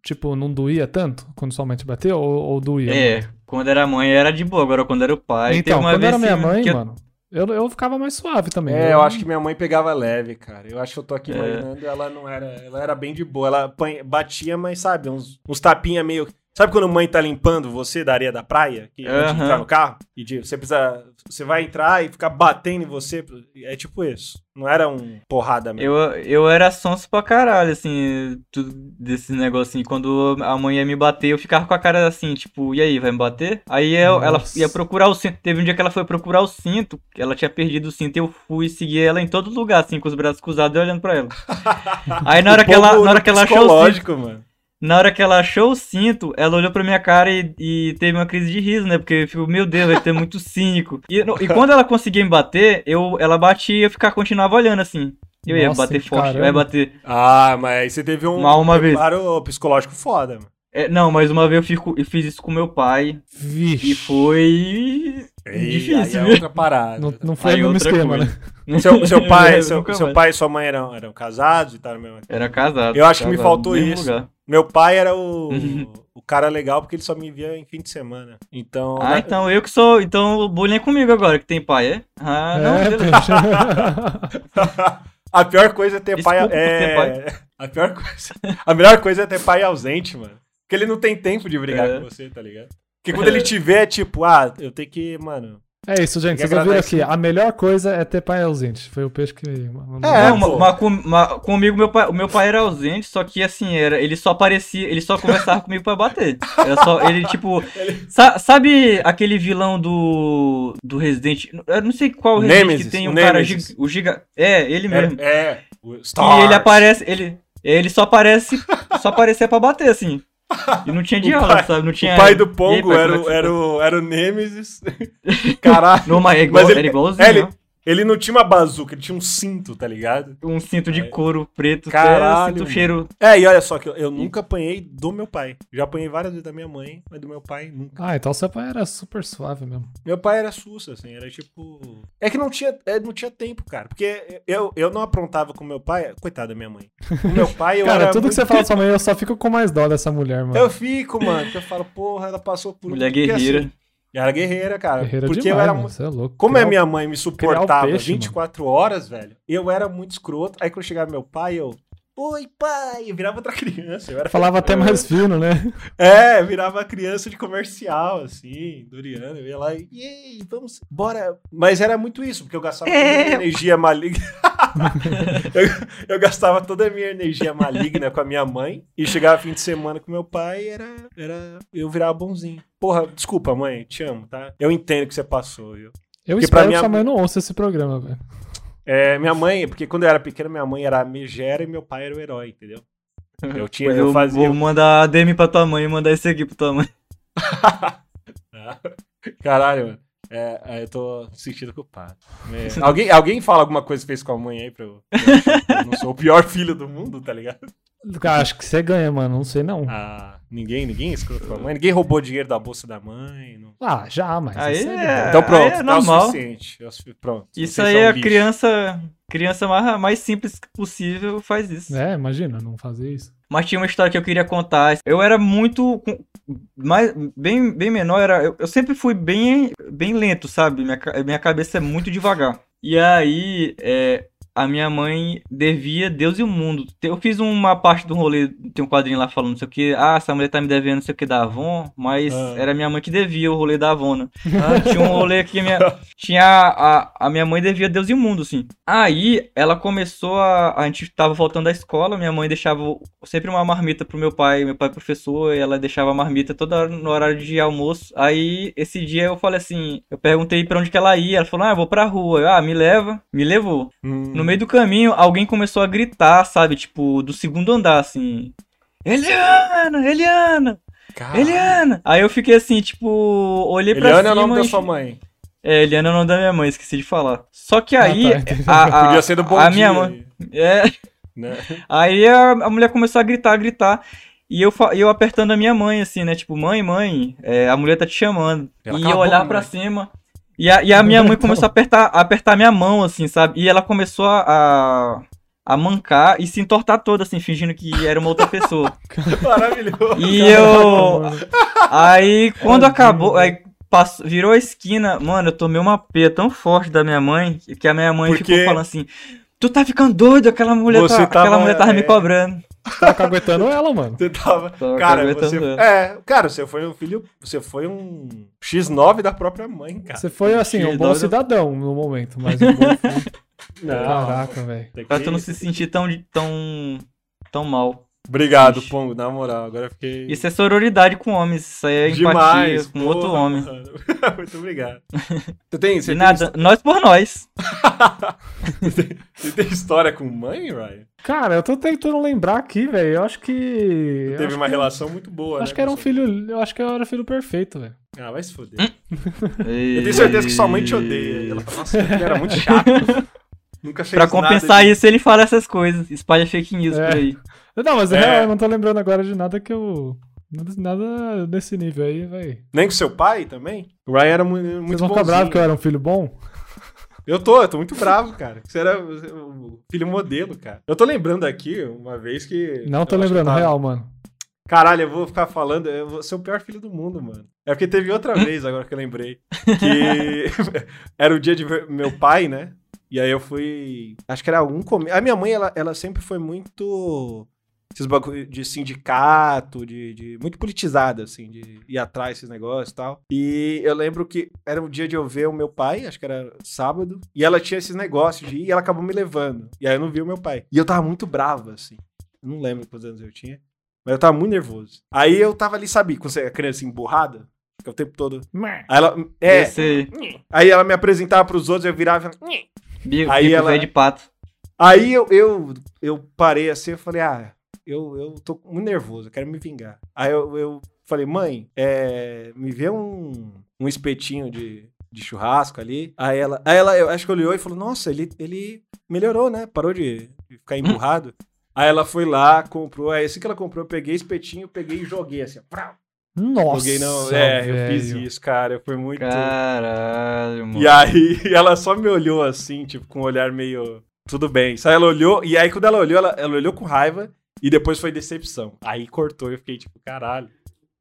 tipo, não doía tanto quando sua mãe te bateu? Ou, ou doía? É, quando era mãe era de boa, agora quando era o pai. Então, quando vez era minha mãe, eu- mano, eu, eu ficava mais suave também. É, eu acho que minha mãe pegava leve, cara. Eu acho que eu tô aqui É. imaginando, ela não era. Ela era bem de boa. Ela batia, mas sabe, uns, uns tapinha meio. Sabe quando a mãe tá limpando você da areia da praia? Que antes de entrar no carro? E de, você precisa. Você vai entrar e ficar batendo em você. É tipo isso. Não era um porrada mesmo. Eu, eu era sonso pra caralho, assim, tudo desse negocinho. Quando a mãe ia me bater, eu ficava com a cara assim, tipo, e aí, vai me bater? Aí eu- ela ia procurar o cinto. Teve um dia que ela foi procurar o cinto, ela tinha perdido o cinto, e eu fui seguir ela em todo lugar, assim, com os braços cruzados e olhando pra ela. (laughs) Aí na hora que ela, na hora que ela achou o cinto, mano. Na hora que ela achou o cinto, ela olhou pra minha cara e, e teve uma crise de riso, né? Porque ficou, meu Deus, vai ter muito cínico. E, e quando ela conseguia me bater, eu, ela batia e eu ficava, continuava olhando assim. Eu ia Nossa, bater forte, eu ia bater. Ah, mas você teve um Uma- uma vez. preparo psicológico foda, mano. É, não, mas uma vez eu, fico- eu fiz isso com meu pai Vixe. e foi Ei, difícil, aí é viu? outra parada. Não, não foi Aí o mesmo esquema, coisa. né? (laughs) Seu, seu (laughs) pai, Eu seu, seu pai e sua mãe eram, eram casados e tal, mesmo. Era casado. Eu acho que me casado, faltou isso. lugar. Meu pai era o, Uhum. o cara legal porque ele só me via em fim de semana. Então. Ah, na- então eu que sou. Então o bullying é comigo agora, que tem pai, é? Ah, não, É, beleza. (laughs) a pior coisa é ter Desculpa pai. É... pai. A pior coisa. A melhor coisa é ter pai ausente, mano. Porque ele não tem tempo de brigar É. com você, tá ligado? Porque quando ele te vê, é tipo, ah, eu tenho que, mano, É isso, gente. Vocês ouviram aqui. A melhor coisa é ter pai ausente. Foi o peixe que. É, mas com- mas comigo meu pai, o meu pai era ausente, só que assim, era, ele só aparecia, ele só conversava (laughs) comigo pra bater. Era só, ele tipo, sa- sabe aquele vilão do do Resident, eu não sei qual Resident Nemesis, que tem o um cara giga, o giga, é, ele mesmo. É, é o E ele aparece, ele ele só aparece, só aparecia pra bater assim. E não tinha diálogo, pai- sabe? Não tinha O pai do aí, Pongo pai, era, era, tá? o, era o Nemesis. (laughs) Caralho. Não, mas é igual, Mas ele- era igualzinho, é, ele- ó. Ele não tinha uma bazuca, ele tinha um cinto, tá ligado? um cinto de couro preto, Caralho, mano. cheiro. É, e olha só que eu, eu nunca apanhei do meu pai. Já apanhei várias vezes da minha mãe, mas do meu pai nunca. Ah, então seu pai era super suave mesmo. Meu pai era sussa, assim, era tipo. É que não tinha, é, não tinha tempo, cara. Porque eu, eu não aprontava com meu pai. Coitado da minha mãe. Com meu (laughs) pai, eu Cara, era. tudo que muito- você fala da sua mãe, eu só fico com mais dó dessa mulher, mano. Eu fico, mano, que eu falo, porra, ela passou por Mulher porque, guerreira. assim, era guerreira, cara. Guerreira porque demais, eu era mano. muito. É louco. Como a Criar minha mãe me suportava peixe, 24 horas, velho, eu era muito escroto. Aí quando chegava meu pai, eu. Oi, pai! Eu virava outra (laughs) criança. Eu era... Falava até mais fino, né? É, virava criança de comercial, assim, Doriano. Eu ia lá e. Ei, vamos. Bora. Mas era muito isso, porque eu gastava toda a É. minha energia maligna. (laughs) eu, eu gastava toda a minha energia maligna com a minha mãe. E chegava fim de semana com meu pai era. era eu virava bonzinho. Porra, desculpa, mãe, te amo, tá? Eu entendo que você passou, viu? Eu Porque espero que minha- sua mãe não ouça esse programa, velho. É, minha mãe, porque quando eu era pequeno, minha mãe era a megera e meu pai era o herói, entendeu? (laughs) Eu tinha, eu eu fazia. vou mandar a DM pra tua mãe e mandar esse aqui pra tua mãe. (laughs) Caralho, mano. É, é, eu tô me sentindo culpado. É, (laughs) alguém, alguém fala alguma coisa que fez com a mãe aí pra eu. pra eu não sou o pior filho do mundo, tá ligado? Cara, acho que você ganha, mano. Não sei não. Ah, ninguém, ninguém escuta com a mãe. Ninguém roubou dinheiro da bolsa da mãe. não- Ah, já, mas. Aí é- boa. Então pronto, é tá o normal. suficiente. É Pronto. Isso aí é a criança, criança mais, mais simples possível faz isso. É, imagina, não fazer isso. Mas tinha uma história que eu queria contar. Eu era muito. Mais, bem, bem menor, era, eu, eu sempre fui bem, bem lento, sabe? Minha, minha cabeça é muito devagar. E aí, é, a minha mãe devia Deus e o mundo. Eu fiz uma parte do rolê, tem um quadrinho lá falando não sei o que. Ah, essa mulher tá me devendo não sei o que da Avon, mas Ah. era minha mãe que devia o rolê da Avon, né? (laughs) Tinha um rolê que minha, tinha a, a minha mãe devia Deus e o mundo, assim. Aí ela começou a. A gente tava voltando da escola, minha mãe deixava sempre uma marmita pro meu pai, meu pai é professor, e ela deixava a marmita toda hora no horário de almoço. Aí esse dia eu falei assim, eu perguntei pra onde que ela ia, ela falou: "Ah, eu vou pra rua". Eu, ah, me leva, me levou. Hum, No meio do caminho, alguém começou a gritar, sabe, tipo, do segundo andar assim: "Eliana, Eliana, caralho. Eliana". Aí eu fiquei assim, tipo, olhei pra Eliana é cima o nome da e- sua mãe. é, Eliana é o nome da minha mãe, esqueci de falar. Só que aí, tá, entendi. a, a- (laughs) Podia ser do bom a dia. minha mãe, é, né? (laughs) aí a, a mulher começou a gritar, a gritar, e eu, eu apertando a minha mãe, assim, né, tipo, mãe, mãe, é, a mulher tá te chamando. Ela e eu olhava pra mãe. cima, e a, e a minha mãe (laughs) começou a apertar, a apertar minha mão, assim, sabe, e ela começou a, a, a mancar e se entortar toda, assim, fingindo que era uma outra pessoa. (laughs) Maravilhoso. E eu, Aí, quando acabou, aí passou, virou a esquina, mano, eu tomei uma peia tão forte da minha mãe, que a minha mãe Porque- ficou falando assim, tu tá ficando doido, aquela mulher, tá, tava- aquela mulher tava me é. cobrando. Tá caguetando ela, mano. (laughs) Você tava. Tava cara, você. ela. É, cara, você foi um filho. Você foi um X9 da própria mãe, cara. Você foi, assim, um Filho bom da- cidadão no momento, mas um bom filho. (laughs) Não. Caraca, velho. Pra tu não se sentir tão, tão, tão mal. Obrigado, Ixi. Pongo, na moral. Agora eu fiquei. Isso é sororidade com homens, isso aí é Demais. empatia com outro porra, homem. mano. (laughs) Muito obrigado. (laughs) Você tem, você E tem nada, nós por nós. (laughs) Você tem história com mãe, Ryan? Cara, eu tô tentando lembrar aqui, velho. Eu acho que. eu Teve acho uma que- relação muito boa, Acho né, que era um filho. Eu acho que eu era filho perfeito, velho. Ah, vai se foder. Hum? Eu tenho certeza que sua mãe te odeia. Ela fala, nossa, ele era muito chato. Nunca fez Pra compensar nada de- isso, ele fala essas coisas, espalha fake news É. por aí. Não, mas É. real, eu não tô lembrando agora de nada que eu. Nada, desse nível aí, velho. Nem com seu pai também? O Ryan era mu- muito Vocês vão ficar bravos que eu era um filho bom? Eu tô, eu tô muito bravo, cara. Você era o filho modelo, cara. Eu tô lembrando aqui uma vez que. Não tô lembrando, tava- real, mano. Caralho, eu vou ficar falando, eu vou ser o pior filho do mundo, mano. É porque teve outra (laughs) vez, agora que eu lembrei, que (laughs) era o dia de ver- meu pai, né? E aí eu fui. Acho que era algum come... A minha mãe, ela, ela sempre foi muito esses bagulho de sindicato, de, de muito politizada, assim, de ir atrás desses negócios e tal. E eu lembro que era um dia de eu ver o meu pai, acho que era sábado, e ela tinha esses negócios de ir e ela acabou me levando. E aí eu não vi o meu pai. E eu tava muito bravo, assim. Eu não lembro quantos anos eu tinha. Mas eu tava muito nervoso. Aí eu tava ali, sabe, você é criança emburrada? Fica o tempo todo. Aí ela. É. Esse Aí ela me apresentava pros outros, eu virava. e bico, Aí bico ela- de pato. Aí eu, eu, eu parei assim, eu falei, ah, eu, eu tô muito nervoso, eu quero me vingar. Aí eu, eu falei, mãe, é, me vê um, um espetinho de, de churrasco ali. Aí ela, aí ela, eu acho que olhou e falou, nossa, ele, ele melhorou, né? Parou de, de ficar emburrado. (laughs) aí ela foi lá, comprou, aí assim que ela comprou, eu peguei espetinho, peguei e joguei assim, ó. Nossa, joguei não, é, eu fiz velho. isso, cara, foi muito... Caralho, mano. E aí (laughs) ela só me olhou assim, tipo, com um olhar meio. Tudo bem. Só ela olhou, e aí quando ela olhou, ela, ela olhou com raiva e depois foi decepção. Aí cortou e eu fiquei tipo, caralho.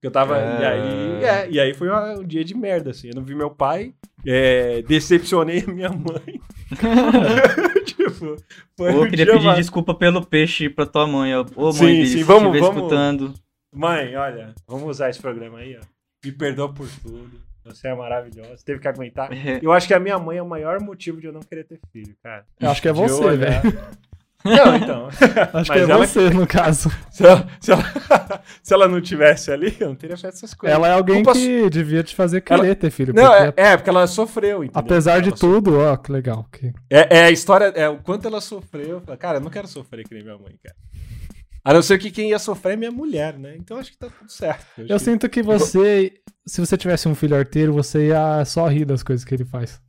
Eu tava. E aí. É, e aí foi uma- um dia de merda, assim. Eu não vi meu pai, é, decepcionei a minha mãe. (laughs) tipo, foi Ô, um eu queria dia pedir mais- desculpa pelo peixe pra tua mãe, ó. Ô, mãe Sim, dele, sim, se vamos- vamos- escutando. Mãe, olha, vamos usar esse programa aí, ó. Me perdoa por tudo. Você é maravilhosa. Teve que aguentar. É. (laughs) Eu acho que a minha mãe é o maior motivo de eu não querer ter filho, cara. Eu acho que é você, velho. Não, então. (laughs) Acho que Mas é ela- você, no caso. (laughs) Se ela, se, ela, (laughs) se ela não tivesse ali, eu não teria feito essas coisas. Ela é alguém Culpa que devia te fazer querer Ela- ter filho. Não, porque é, é, porque ela sofreu, entendeu? apesar de tudo, ó, que legal. Que... É, é a história, é o quanto ela sofreu. Eu Cara, eu não quero sofrer que nem minha mãe, cara. A não ser que quem ia sofrer é minha mulher, né? Então acho que tá tudo certo. acho Eu que- sinto que você, se você tivesse um filho arteiro, você ia só rir das coisas que ele faz.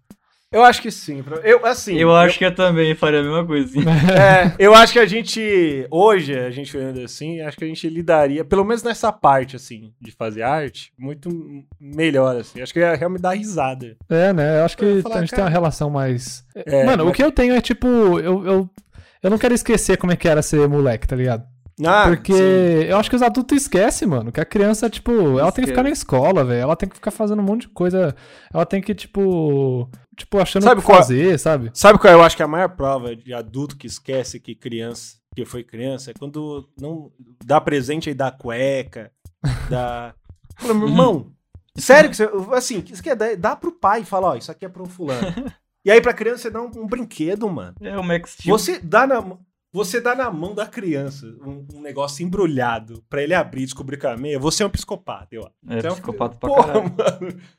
Eu acho que sim. Eu, assim, Eu acho que eu também faria a mesma coisa. (laughs) É, eu acho que a gente, hoje, a gente olhando assim, acho que a gente lidaria, pelo menos nessa parte, assim, de fazer arte, muito melhor, assim. Acho que ia realmente dar risada. É, né? Eu acho que Eu falar, a gente tem cara- uma relação mais. É, Mano, o mas- que eu tenho é tipo. Eu, eu, eu não quero esquecer como é que era ser moleque, tá ligado? Ah, Porque sim. eu acho que os adultos esquecem, mano. Que a criança, tipo, ela tem que ficar na escola, velho. Ela tem que ficar fazendo um monte de coisa. Ela tem que, tipo. Tipo, achando Sabe o que qual- fazer, sabe? Sabe qual eu acho que é a maior prova de adulto que esquece que criança, que foi criança, é quando não dá presente aí dá cueca, dá. (laughs) Fala, meu irmão, sério que você. Assim, isso quer dar, dá pro pai e fala, ó, isso aqui é pro fulano. (laughs) E aí pra criança você dá um, um brinquedo, mano. É o Max Steel. Você dá na mão. Você dá na mão da criança um, um negócio embrulhado pra ele abrir e descobrir que é a meia, você é um psicopata, eu acho. É Você um- psicopata pra Porra, caralho. mano. (laughs)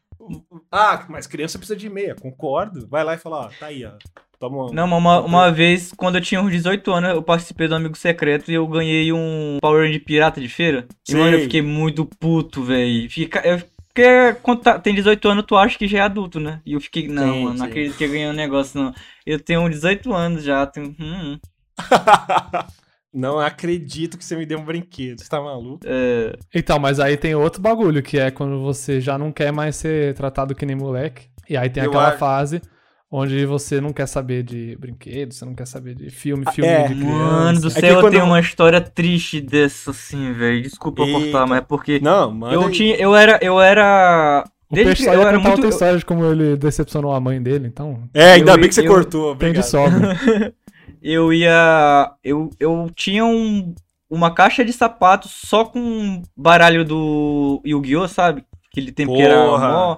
Ah, mas criança precisa de meia, concordo. Vai lá e fala, ó, tá aí, ó. Toma um. Não, uma, uma vez, quando eu tinha uns 18 anos, eu participei do Amigo Secreto e eu ganhei um Power Ranger Pirata de feira. E, mano, eu fiquei muito puto, velho. Fica... Eu... Porque quando tá- tem 18 anos, tu acha que já é adulto, né? E eu fiquei, não, Sim, mano, não sim. acredito que eu ganhei um negócio, não. Eu tenho 18 anos já, tenho... Hum, hum. (laughs) Não acredito que você me deu um brinquedo. Você tá maluco? É, Então, mas aí tem outro bagulho, que é quando você já não quer mais ser tratado que nem moleque. E aí tem Eu aquela acho- fase onde você não quer saber de brinquedos, você não quer saber de filme, Ah, filme é. de criança. Mano do É céu, eu quando- tenho uma história triste dessa, assim, velho. Desculpa eu Eita. cortar, mas é porque Não, mano. eu tinha, eu era, eu era... O Desde Peixe que eu era contar muito... outra história de como ele decepcionou a mãe dele, então É, ainda eu- bem que você eu- cortou. tem de Obrigado. sobra. (laughs) eu ia. Eu, eu tinha um, uma caixa de sapatos só com baralho do Yu-Gi-Oh!, sabe? Aquele tempo que era Porra. mó.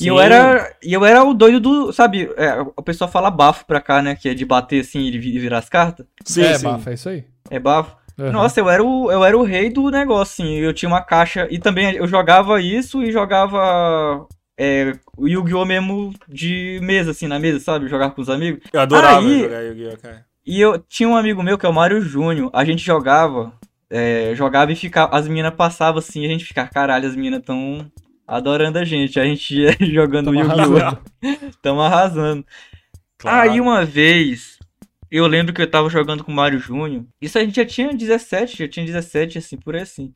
E eu era, e eu era o doido do. Sabe? É, o pessoal fala bafo pra cá, né? Que é de bater assim e vi- virar as cartas. Sim, é, sim. Bafa, é isso aí. É bafo. Uhum. Nossa, eu era, o, eu era o rei do negócio, assim. Eu tinha uma caixa. E também eu jogava isso e jogava. É, o Yu-Gi-Oh! mesmo de mesa, assim, na mesa, sabe? Jogar com os amigos. Eu adorava Aí- jogar Yu-Gi-Oh, cara. E eu tinha um amigo meu que é o Mário Júnior. A gente jogava, é, jogava e ficava. As meninas passavam assim, e a gente ficava, caralho, as meninas tão adorando a gente. A gente ia (laughs) jogando Tamo Yu-Gi-Oh! arrasando. (laughs) Tamo arrasando. Claro. Aí uma vez, eu lembro que eu tava jogando com o Mário Júnior. Isso a gente já tinha 17, já tinha 17, assim, por aí assim.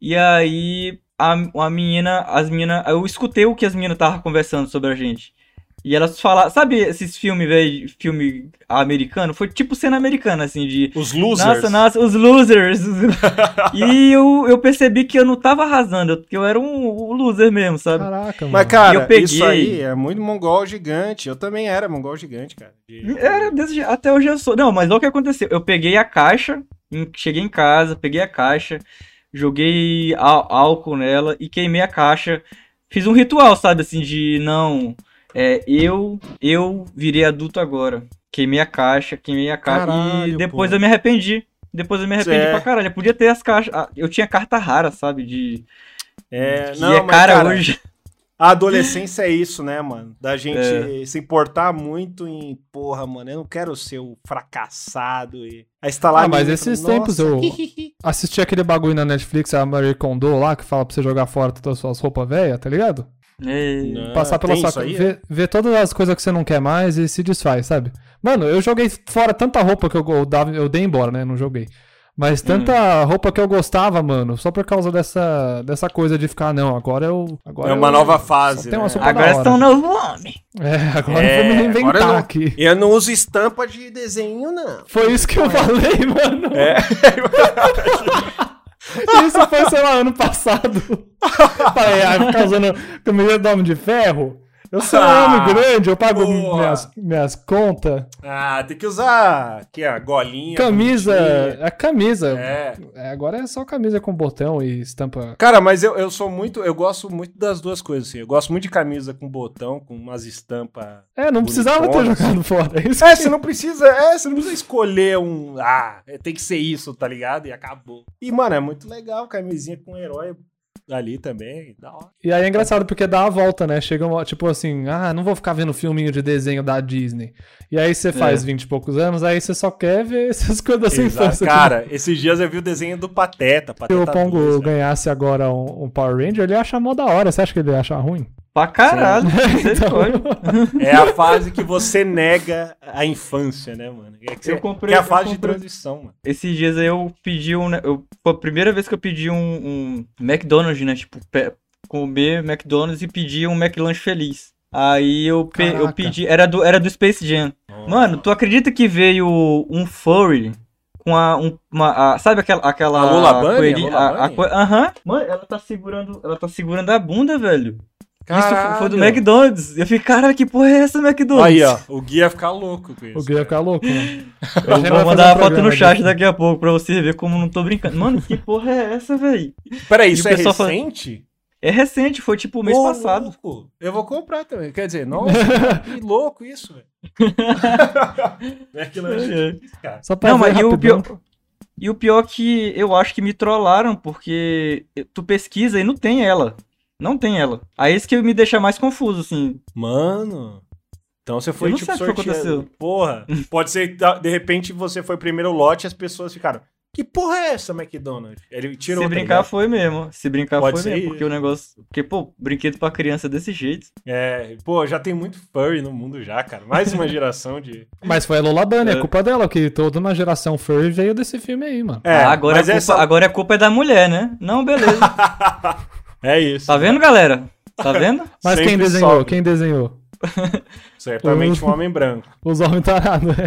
E aí, a, a menina, as meninas. Eu escutei o que as meninas estavam conversando sobre a gente. E elas falaram. Sabe esses filmes, velho? Filme americano? Foi tipo cena americana, assim, de. Os losers. Nossa, nossa, os losers. (laughs) e eu, eu percebi que eu não tava arrasando, que eu era um, um loser mesmo, sabe? Caraca, mano. Mas, cara, Eu peguei- isso aí é muito mongol gigante. Eu também era mongol gigante, cara. De- Era desse je- até hoje eu sou. Não, mas olha o que aconteceu. Eu peguei a caixa em- cheguei em casa, peguei a caixa, joguei álcool nela e queimei a caixa. Fiz um ritual, sabe, assim, de não, é, eu, eu virei adulto agora. Queimei a caixa, queimei a caixa e Caralho, depois pô. eu me arrependi. Depois eu me arrependi É. pra caralho. Eu podia ter as caixas. ah, Eu tinha carta rara, sabe? De. É, não, é cara, cara, hoje. A adolescência é isso, né, mano? Da gente É. se importar muito em, porra, mano, eu não quero ser o fracassado e. Aí você tá lá. Ah, mas esses nossa, tempos eu- (laughs) Assisti aquele bagulho na Netflix, a Marie Kondo lá, que fala pra você jogar fora todas as suas roupas velhas, tá ligado? É, Não. Passar pela sua aí, ver, ver todas as coisas que você não quer mais e se desfaz, sabe? Mano, eu joguei fora tanta roupa que eu, eu, dava, eu dei embora, né? Não joguei. Mas tanta roupa que eu gostava, mano, só por causa dessa, dessa coisa de ficar, não, agora eu. Agora É uma eu- nova fase, uma né? da Agora você tá um novo homem. É, agora É, eu vou me reinventar eu não- aqui. Eu não uso estampa de desenho, não. Foi isso que eu falei, mano. É. (laughs) Isso foi, sei lá, ano passado. (laughs) Falei, ah, ficar usando camisa do Homem de Ferro. Eu sou um Ah, homem grande, eu pago boa. minhas, minhas contas. Ah, tem que usar aqui a golinha. Camisa, bonitinha. a camisa. É. É, agora é só camisa com botão e estampa. Cara, mas eu, eu sou muito. Eu gosto muito das duas coisas, assim. Eu gosto muito de camisa com botão, com umas estampas. É, não precisava ter jogado fora. É isso É, que- você não precisa. É, você não precisa escolher um. Ah, é, tem que ser isso, tá ligado? E acabou. E, mano, é muito legal, camisinha com herói ali também. Da hora. E aí é engraçado porque dá a volta, né? Chega uma, tipo assim, ah, não vou ficar vendo filminho de desenho da Disney. E aí você faz É. 20 e poucos anos, aí você só quer ver (laughs) essas coisas da sua Exato. infância. Cara, esses dias eu vi o desenho do Pateta. Se Pateta o Pongo 2, né? ganhasse agora um, um Power Ranger, ele ia achar mó da hora. Você acha que ele ia achar ruim? Pra caralho. Você (laughs) Então- foi. É a fase que você nega a infância, né, mano? É que, você, Eu comprei- que é a eu fase de transição, mano. Esses dias aí eu pedi um. né, Eu, foi a primeira vez que eu pedi um, um McDonald's, né? Tipo, pe- comer McDonald's e pedir um McLanche feliz. Aí eu, pe- eu pedi. Era do, era do Space Jam. Mano, tu acredita que veio um furry com a, um, uma, a- sabe aquela aquela A Lola Bunny? coelhinha- A Lola a- a Bunny? co- Aham. Mano, ela tá segurando, ela tá segurando a bunda, velho. Isso foi- do Caralho. McDonald's. Eu fiquei, cara, que porra é essa, McDonald's? Aí, ó. O Gui ia ficar louco com isso. O Gui ia ficar louco, mano. (laughs) Eu vou mandar um uma foto programa no chat daqui a pouco pra você ver como não tô brincando. Mano, que porra é essa, velho? Peraí, isso o é pessoal fala- recente? É recente, foi tipo o mês Ô, passado. louco. Eu vou comprar também. Quer dizer, nossa, (laughs) que louco isso, velho. McLanche, (laughs) É. cara. Só pra Não, mas e o pior. E o pior que eu acho que me trollaram, porque tu pesquisa e não tem ela. Não tem ela. Aí isso que me deixa mais confuso, assim. Mano. Então você foi Eu não tipo sei o que aconteceu. Porra. (laughs) Pode ser que de repente você foi primeiro lote e as pessoas ficaram. Que porra é essa, McDonald's? Ele tirou Se tá brincar foi mesmo. Se brincar Pode foi ser mesmo. isso. Porque o negócio. Porque, pô, brinquedo pra criança desse jeito. É, pô, já tem muito furry no mundo já, cara. Mais uma geração de. (laughs) Mas foi a Lola Bunny, é É. culpa dela, que toda uma geração furry veio desse filme aí, mano. É, Ah, agora, mas a culpa, essa... agora a culpa é da mulher, né? Não, beleza. (laughs) É isso. Tá vendo, galera? Tá (laughs) vendo? Mas Sempre quem desenhou? sobe. Quem desenhou? Certamente um homem branco. Os homens tarados. (laughs)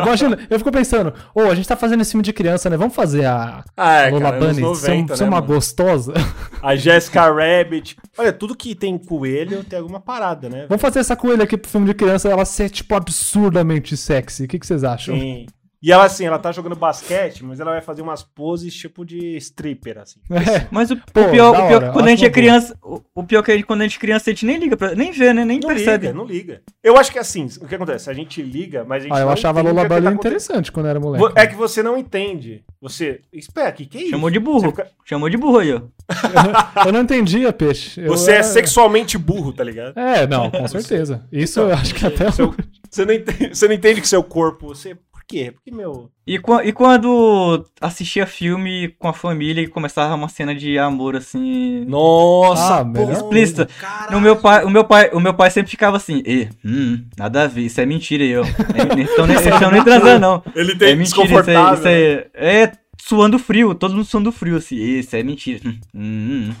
Imagina, eu fico pensando, ô, a gente tá fazendo esse filme de criança, né? Vamos fazer a Ah, é, Lola cara, Bunny 90, ser, ser né, uma mano? gostosa. A Jessica (laughs) Rabbit. Olha, tudo que tem coelho tem alguma parada, né? Vamos fazer essa coelha aqui pro filme de criança, ela ser, tipo, absurdamente sexy. O que, que vocês acham? Sim. E ela, assim, ela tá jogando basquete, mas ela vai fazer umas poses tipo de stripper, assim. É. Mas o, Pô, o pior, o pior hora, que quando a gente é criança. O, o pior que é que quando a gente é criança, a gente nem liga pra. Nem vê, né? Nem Não percebe. liga, não liga. Eu acho que assim, o que acontece? A gente liga, mas a gente Ah, eu não achava a entende Lola que Bunny tá interessante quando era moleque. É que você não entende. Você. Espera, que que é isso? Chamou de burro. fica- Chamou de burro aí, ó. (laughs) Eu não entendia, peixe. Eu você é era- sexualmente burro, tá ligado? É, não, com certeza. Isso eu acho que até. Seu- Você não, entende, você não entende que seu corpo. Você. Por quê? Porque, meu. E, e quando assistia filme com a família e começava uma cena de amor assim. Nossa, Ah, melhor Explícita. Caralho. No meu pai, o meu pai, o meu pai sempre ficava assim, e, hum, nada a ver, isso é mentira ó. É, nem- Então nem, eles estão nem transando, não. (laughs) Ele tem É mentira, isso aí, desconfortável. isso aí. É suando frio, todo mundo suando frio, assim. Isso é mentira. Hum, hum, hum.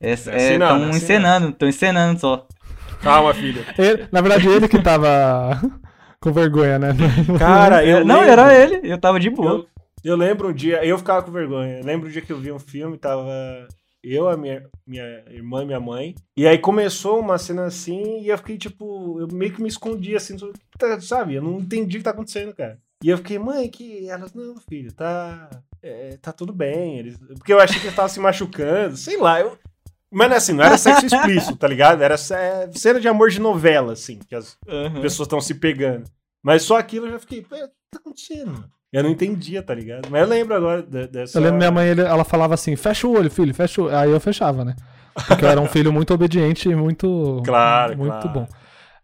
É, É assim não, estão é assim encenando, estão encenando só. Calma, filho. Ele- na verdade, ele que tava com vergonha, né? (laughs) Cara, eu. É, não, lembro- era ele, eu tava de boa. Eu, eu lembro um dia, eu ficava com vergonha. Eu lembro um dia que eu vi um filme, tava eu, a minha, minha irmã e minha mãe. E aí começou uma cena assim, e eu fiquei tipo, eu meio que me escondi assim, tá- sabe? Eu não entendi o que tá acontecendo, cara. E eu fiquei, mãe, que. Elas, não, filho, tá. é, tá tudo bem. Eles... Porque eu achei que eles estavam se machucando, sei lá. Eu... Mas assim, não era sexo explícito, tá ligado? Era ce- cena de amor de novela, assim, que as Aham. pessoas estão se pegando. Mas só aquilo eu já fiquei, "Pô, o que tá acontecendo? Eu não entendia, tá ligado? Mas eu lembro agora de- dessa. Eu lembro minha mãe, ela falava assim, fecha o olho, filho, fecha o olho. Aí eu fechava, né? Porque eu era um filho muito obediente e muito, Claro, muito claro. bom.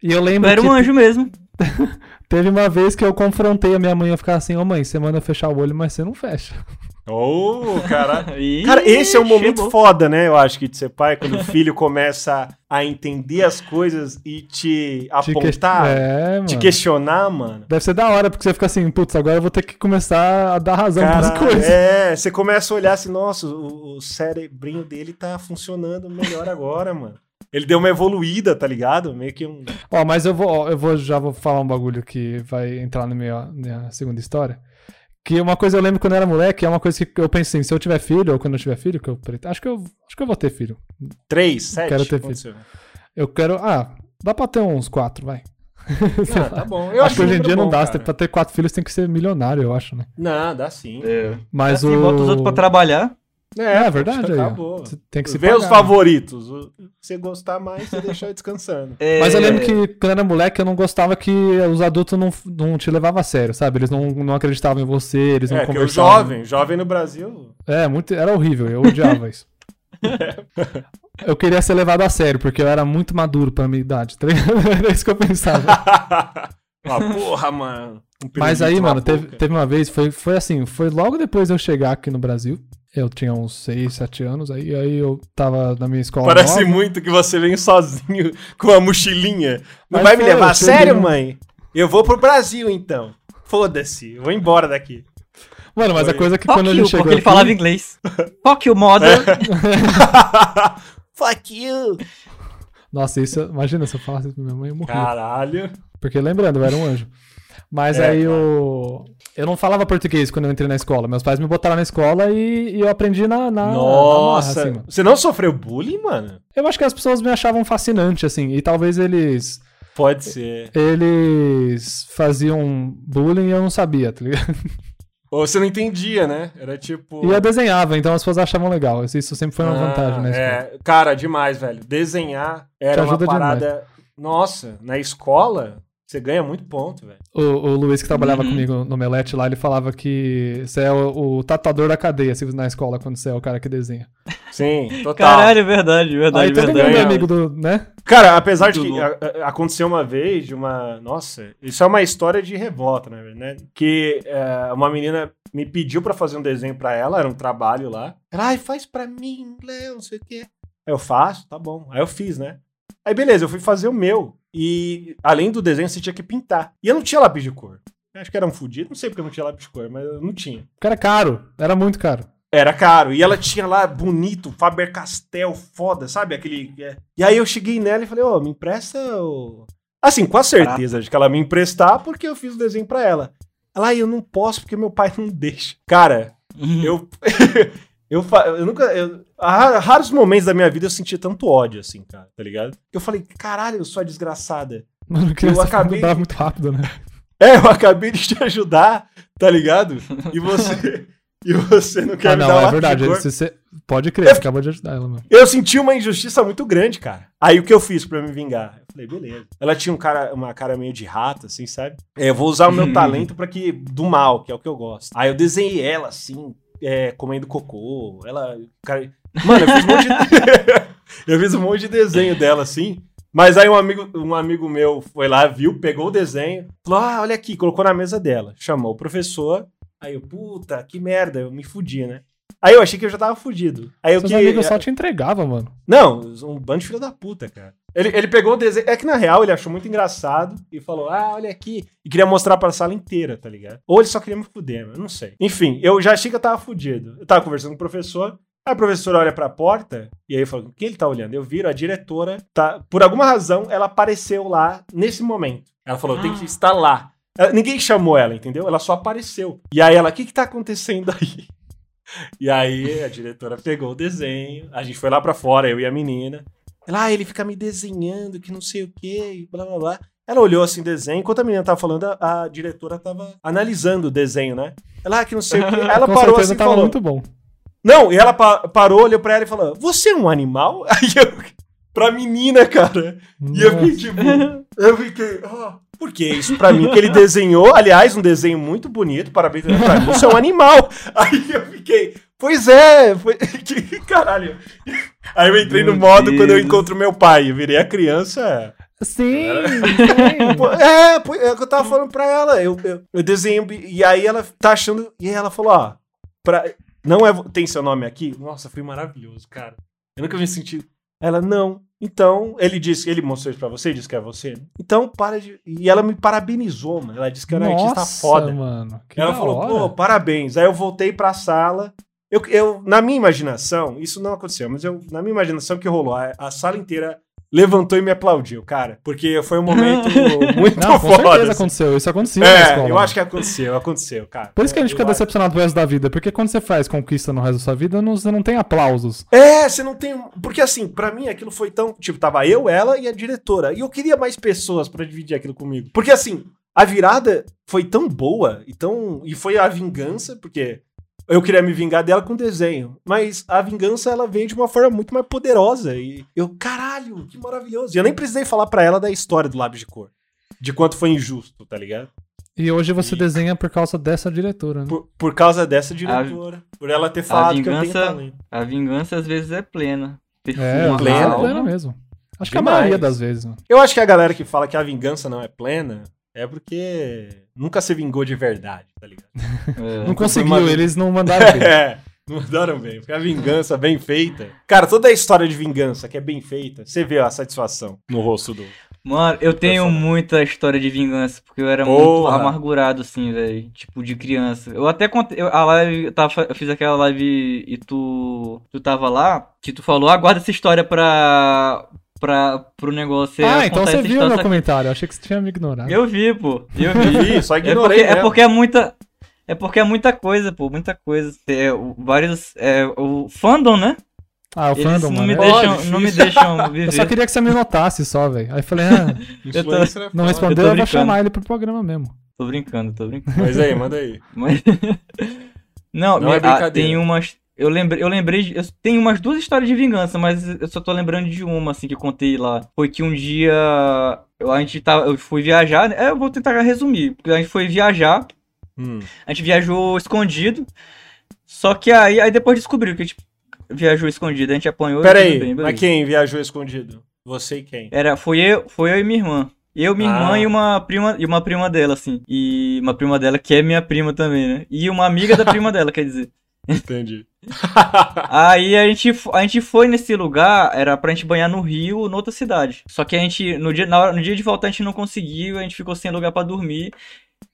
E eu Eu lembro era que um anjo mesmo. (laughs) teve uma vez que eu confrontei a minha mãe a ficar assim, ô mãe, você manda eu fechar o olho, mas você não fecha. Oh, cara. (laughs) Ih, Cara, esse é um momento chegou. foda, né? Eu acho que de ser pai, quando o filho começa a entender as coisas e te Te que- apontar, É, mano. te questionar, mano. Deve ser da hora, porque você fica assim, putz, agora eu vou ter que começar a dar razão pras Cara, coisas. é, você começa a olhar assim, nossa, o, o cerebrinho dele tá funcionando melhor agora, mano. Ele deu uma evoluída, tá ligado? Meio que um. Ó, mas eu vou, ó, eu vou já vou falar um bagulho que vai entrar na minha, minha segunda história. Que uma coisa eu lembro quando eu era moleque, é uma coisa que eu penso assim, se eu tiver filho, ou quando eu tiver filho, que eu acho que eu acho que eu vou ter filho. Três, sete? Quero ter você- Eu quero, ah, dá pra ter uns quatro, vai. Ah, (laughs) tá bom. Eu acho que o hoje em dia não bom, dá, cara. pra ter quatro filhos tem que ser milionário, eu acho, né? Não, dá sim. É. Mas assim, o bota os outros pra trabalhar. É, é verdade. Acabou. Tem que se Vê pagar, os né? favoritos. Se você gostar mais, você deixa eu descansando. É, Mas eu lembro que quando era moleque eu não gostava que os adultos não, não te levavam a sério, sabe? Eles não, não acreditavam em você, eles não É, que o conversavam. jovem, jovem no Brasil. É, muito, era horrível, eu odiava isso. (laughs) eu queria ser levado a sério, porque eu era muito maduro pra minha idade, tá ligado? (laughs) Era isso que eu pensava. (laughs) ah, porra, mano. Um Mas aí, mano, teve, teve uma vez, foi, foi assim, foi logo depois de eu chegar aqui no Brasil. Eu tinha uns 6, 7 anos, aí, aí eu tava na minha escola. Parece nova. muito que você vem sozinho (laughs) com uma mochilinha. Não Mas vai me foi, levar a sério, no- mãe? Eu vou pro Brasil, então. Foda-se, eu vou embora daqui. Mano, mas Foi. a coisa é que Fuck quando a you, gente chegou porque ele aqui, falava inglês. (laughs) Fuck you, mother. (laughs) Fuck you. Nossa, isso, imagina se eu falasse isso pra minha mãe, eu morria. Caralho. Porque lembrando, eu era um anjo. Mas É, aí claro. eu. Eu não falava português quando eu entrei na escola. Meus pais me botaram na escola e, e eu aprendi na, na, na marra, Nossa. assim, você não sofreu bullying, mano? Eu acho que as pessoas me achavam fascinante, assim. E talvez eles. Pode ser. Eles faziam bullying e eu não sabia, tá ligado? Ou você não entendia, né? Era tipo. E eu desenhava, então as pessoas achavam legal. Isso sempre foi uma Ah, vantagem escola. é, cara, demais, velho. Desenhar era uma parada. Nossa, na escola, você ganha muito ponto, velho. O, o Luiz que trabalhava Uhum. comigo no Melete lá, ele falava que você é o, o tatuador da cadeia assim, na escola, quando você é o cara que desenha. Sim, total. Aí Caralho, verdade, verdade, todo mundo verdade. é amigo do, né? Cara, apesar de Muito que bom. a- a- aconteceu uma vez de uma. Nossa, isso é uma história de revolta, na verdade, né? Que é, uma menina me pediu pra fazer um desenho pra ela, era um trabalho lá. Ela, ai, faz pra mim, Léo, não sei o quê. Aí eu faço, tá bom. Aí eu fiz, né? Aí beleza, eu fui fazer o meu. E além do desenho, você tinha que pintar. E eu não tinha lápis de cor. Eu Acho que era um fudido, não sei porque eu não tinha lápis de cor, mas eu não tinha. Porque era caro, era muito caro. Era caro. E ela tinha lá bonito, Faber Castell, foda, sabe? Aquele. é. E aí eu cheguei nela e falei, ô, me empresta o. Assim, com a certeza de que ela me emprestar, porque eu fiz o desenho pra ela. Ela, "Ai, eu não posso porque meu pai não deixa. Cara, Uhum. eu. (laughs) eu, eu nunca. Eu, há raros momentos da minha vida eu senti tanto ódio, assim, cara, tá ligado? Eu falei, caralho, sua desgraçada. Mano, criança acabei mudava de- muito rápido, né? (laughs) É, eu acabei de te ajudar, tá ligado? E você. (laughs) e você não quer Ah, me não, dar é verdade. Se você... Pode crer, você acabou de ajudar ela, mano. Eu senti uma injustiça muito grande, cara. Aí o que eu fiz pra me vingar? Eu falei, beleza. Ela tinha um cara, uma cara meio de rato, assim, sabe? É, eu vou usar o meu talento para que do mal, que é o que eu gosto. Aí eu desenhei ela assim, é, comendo cocô. Ela, cara, mano, eu fiz um monte de (laughs) eu fiz um monte de desenho dela assim. Mas aí um amigo, um amigo meu foi lá, viu, pegou o desenho, falou: "Ah, olha aqui", colocou na mesa dela. Chamou o professor. Aí eu, puta, que merda, eu me fudi, né? Aí eu achei que eu já tava fudido. Aí eu Seus que amigos só te entregavam, mano. não, um bando de filho da puta, cara. Ele, ele pegou o desenho. É que na real ele achou muito engraçado e falou: Ah, olha aqui. E queria mostrar pra sala inteira, tá ligado? Ou ele só queria me fuder, eu não sei. Enfim, eu já achei que eu tava fudido. Eu tava conversando com o professor. Aí a professora olha pra porta e aí fala: Quem ele tá olhando? Eu viro, a diretora tá. Por alguma razão, ela apareceu lá nesse momento. Ela falou: Eu tenho que estar lá. Ela- ninguém chamou ela, entendeu? Ela só apareceu. E aí ela: O que que tá acontecendo aí? (laughs) E aí a diretora pegou o desenho, a gente foi lá pra fora, eu e a menina. Ela, ah, ele fica me desenhando, que não sei o quê, blá blá blá. Ela olhou assim o desenho, enquanto a menina tava falando, a, a diretora tava analisando o desenho, né? Ela, ah, que não sei o que. (laughs) Ela parou assim e falou. muito bom. Não, e ela pa- parou, olhou pra ela e falou: Você é um animal? (laughs) Aí eu. Pra menina, cara. E eu fiquei tipo. Eu fiquei. ah, por que isso pra mim? Que ele desenhou, aliás, um desenho muito bonito, parabéns pra mim. Isso é um animal. (laughs) Aí eu fiquei. Pois é, foi... (laughs) que caralho. Aí eu entrei no Meu modo quando eu Deus. encontro meu pai. Eu virei a criança. Sim, (laughs) É, é o que eu tava falando pra ela. Eu, eu, eu desenhei um bi- E aí ela tá achando. E aí ela falou: Ó, pra, não é. Tem seu nome aqui? Nossa, foi maravilhoso, cara. Eu nunca me senti. Ela, não. Então, ele disse, ele mostrou isso pra você, disse que é você. Então, para de. E ela me parabenizou, mano. Ela disse que eu era um artista Nossa, foda. mano. Que ela falou, hora. pô, parabéns. Aí eu voltei pra sala. Eu, eu, na minha imaginação, isso não aconteceu, mas eu, na minha imaginação, que rolou? A, a sala inteira levantou e me aplaudiu, cara. Porque foi um momento (laughs) muito Não, com foda. certeza assim. aconteceu. Isso acontecia na É, escola. eu acho que aconteceu, aconteceu, cara. Por isso que a gente Eu fica acho- decepcionado pro resto da vida. Porque quando você faz conquista no resto da sua vida, não- você não tem aplausos. É, você não tem. Porque assim, pra mim aquilo foi tão. Tipo, tava eu, ela e a diretora. E eu queria mais pessoas pra dividir aquilo comigo. Porque assim, a virada foi tão boa e tão. E foi a vingança, porque eu queria me vingar dela com desenho. Mas a vingança ela veio de uma forma muito mais poderosa. E eu, caralho, que maravilhoso. E eu nem precisei falar pra ela da história do lápis de cor. De quanto foi injusto, tá ligado? E hoje você E- desenha por causa dessa diretora, né? Por, por causa dessa diretora. por ela ter falado que eu tenho vingança- talento. A vingança às vezes é plena. É, Perfuma plena, plena, a alma. plena mesmo. Acho que a Demais. maioria das vezes. mano. Eu acho que a galera que fala que a vingança não é plena é porque nunca se vingou de verdade, tá ligado? É. Não conseguiu, uma- eles não mandaram (laughs) bem. É, não mandaram bem. Porque a vingança bem feita. Cara, toda a história de vingança que é bem feita, você vê a satisfação no rosto do. Mano, eu tenho Pessoal. muita história de vingança, porque eu era Porra. muito amargurado, assim, velho. Tipo, de criança. Eu até contei. eu- A live. Eu, tava, eu fiz aquela live e tu. Tu tava lá, que tu falou, aguarda essa história pra. Pra pro negócio. Ah, então você viu meu comentário. Eu achei que você tinha me ignorado. Eu vi, pô. Eu vi. só É ignorei. porque, é porque é muita. É porque é muita coisa, pô, muita coisa. É, o- vários. É, o fandom, né? Ah, o Eles fandom, não mano. me, é- deixam, não me deixam (laughs) Eu só viver. queria que você me notasse só, velho. Aí eu falei, ah, (laughs) Eu tô- é não respondeu, Eu eu, vou chamar ele pro programa mesmo. Tô brincando, tô brincando. Mas aí, manda aí. Mas. (laughs) não, Não é ah, brincadeira. tem umas. Eu lembrei, eu lembrei. de- Eu tenho umas duas histórias de vingança, mas eu só tô lembrando de uma, assim, que eu contei lá. Foi que um dia. A gente tava. Eu fui viajar. né? É, eu vou tentar resumir. Porque a gente foi viajar. Hum. A gente viajou escondido. Só que aí, aí depois descobriu que a gente viajou escondido. A gente apanhou. Pera tudo aí, bem, mas quem viajou escondido? Você e quem? Era, foi eu, foi eu e minha irmã. Eu, minha Ah. irmã e uma prima e uma prima dela, assim. E uma prima dela que é minha prima também, né? E uma amiga da prima (laughs) dela, quer dizer. Entendi. (laughs) Aí a gente, a gente foi nesse lugar, era pra gente banhar no rio ou noutra cidade. Só que a gente, no dia, na hora, no dia de voltar, a gente não conseguiu, a gente ficou sem lugar pra dormir.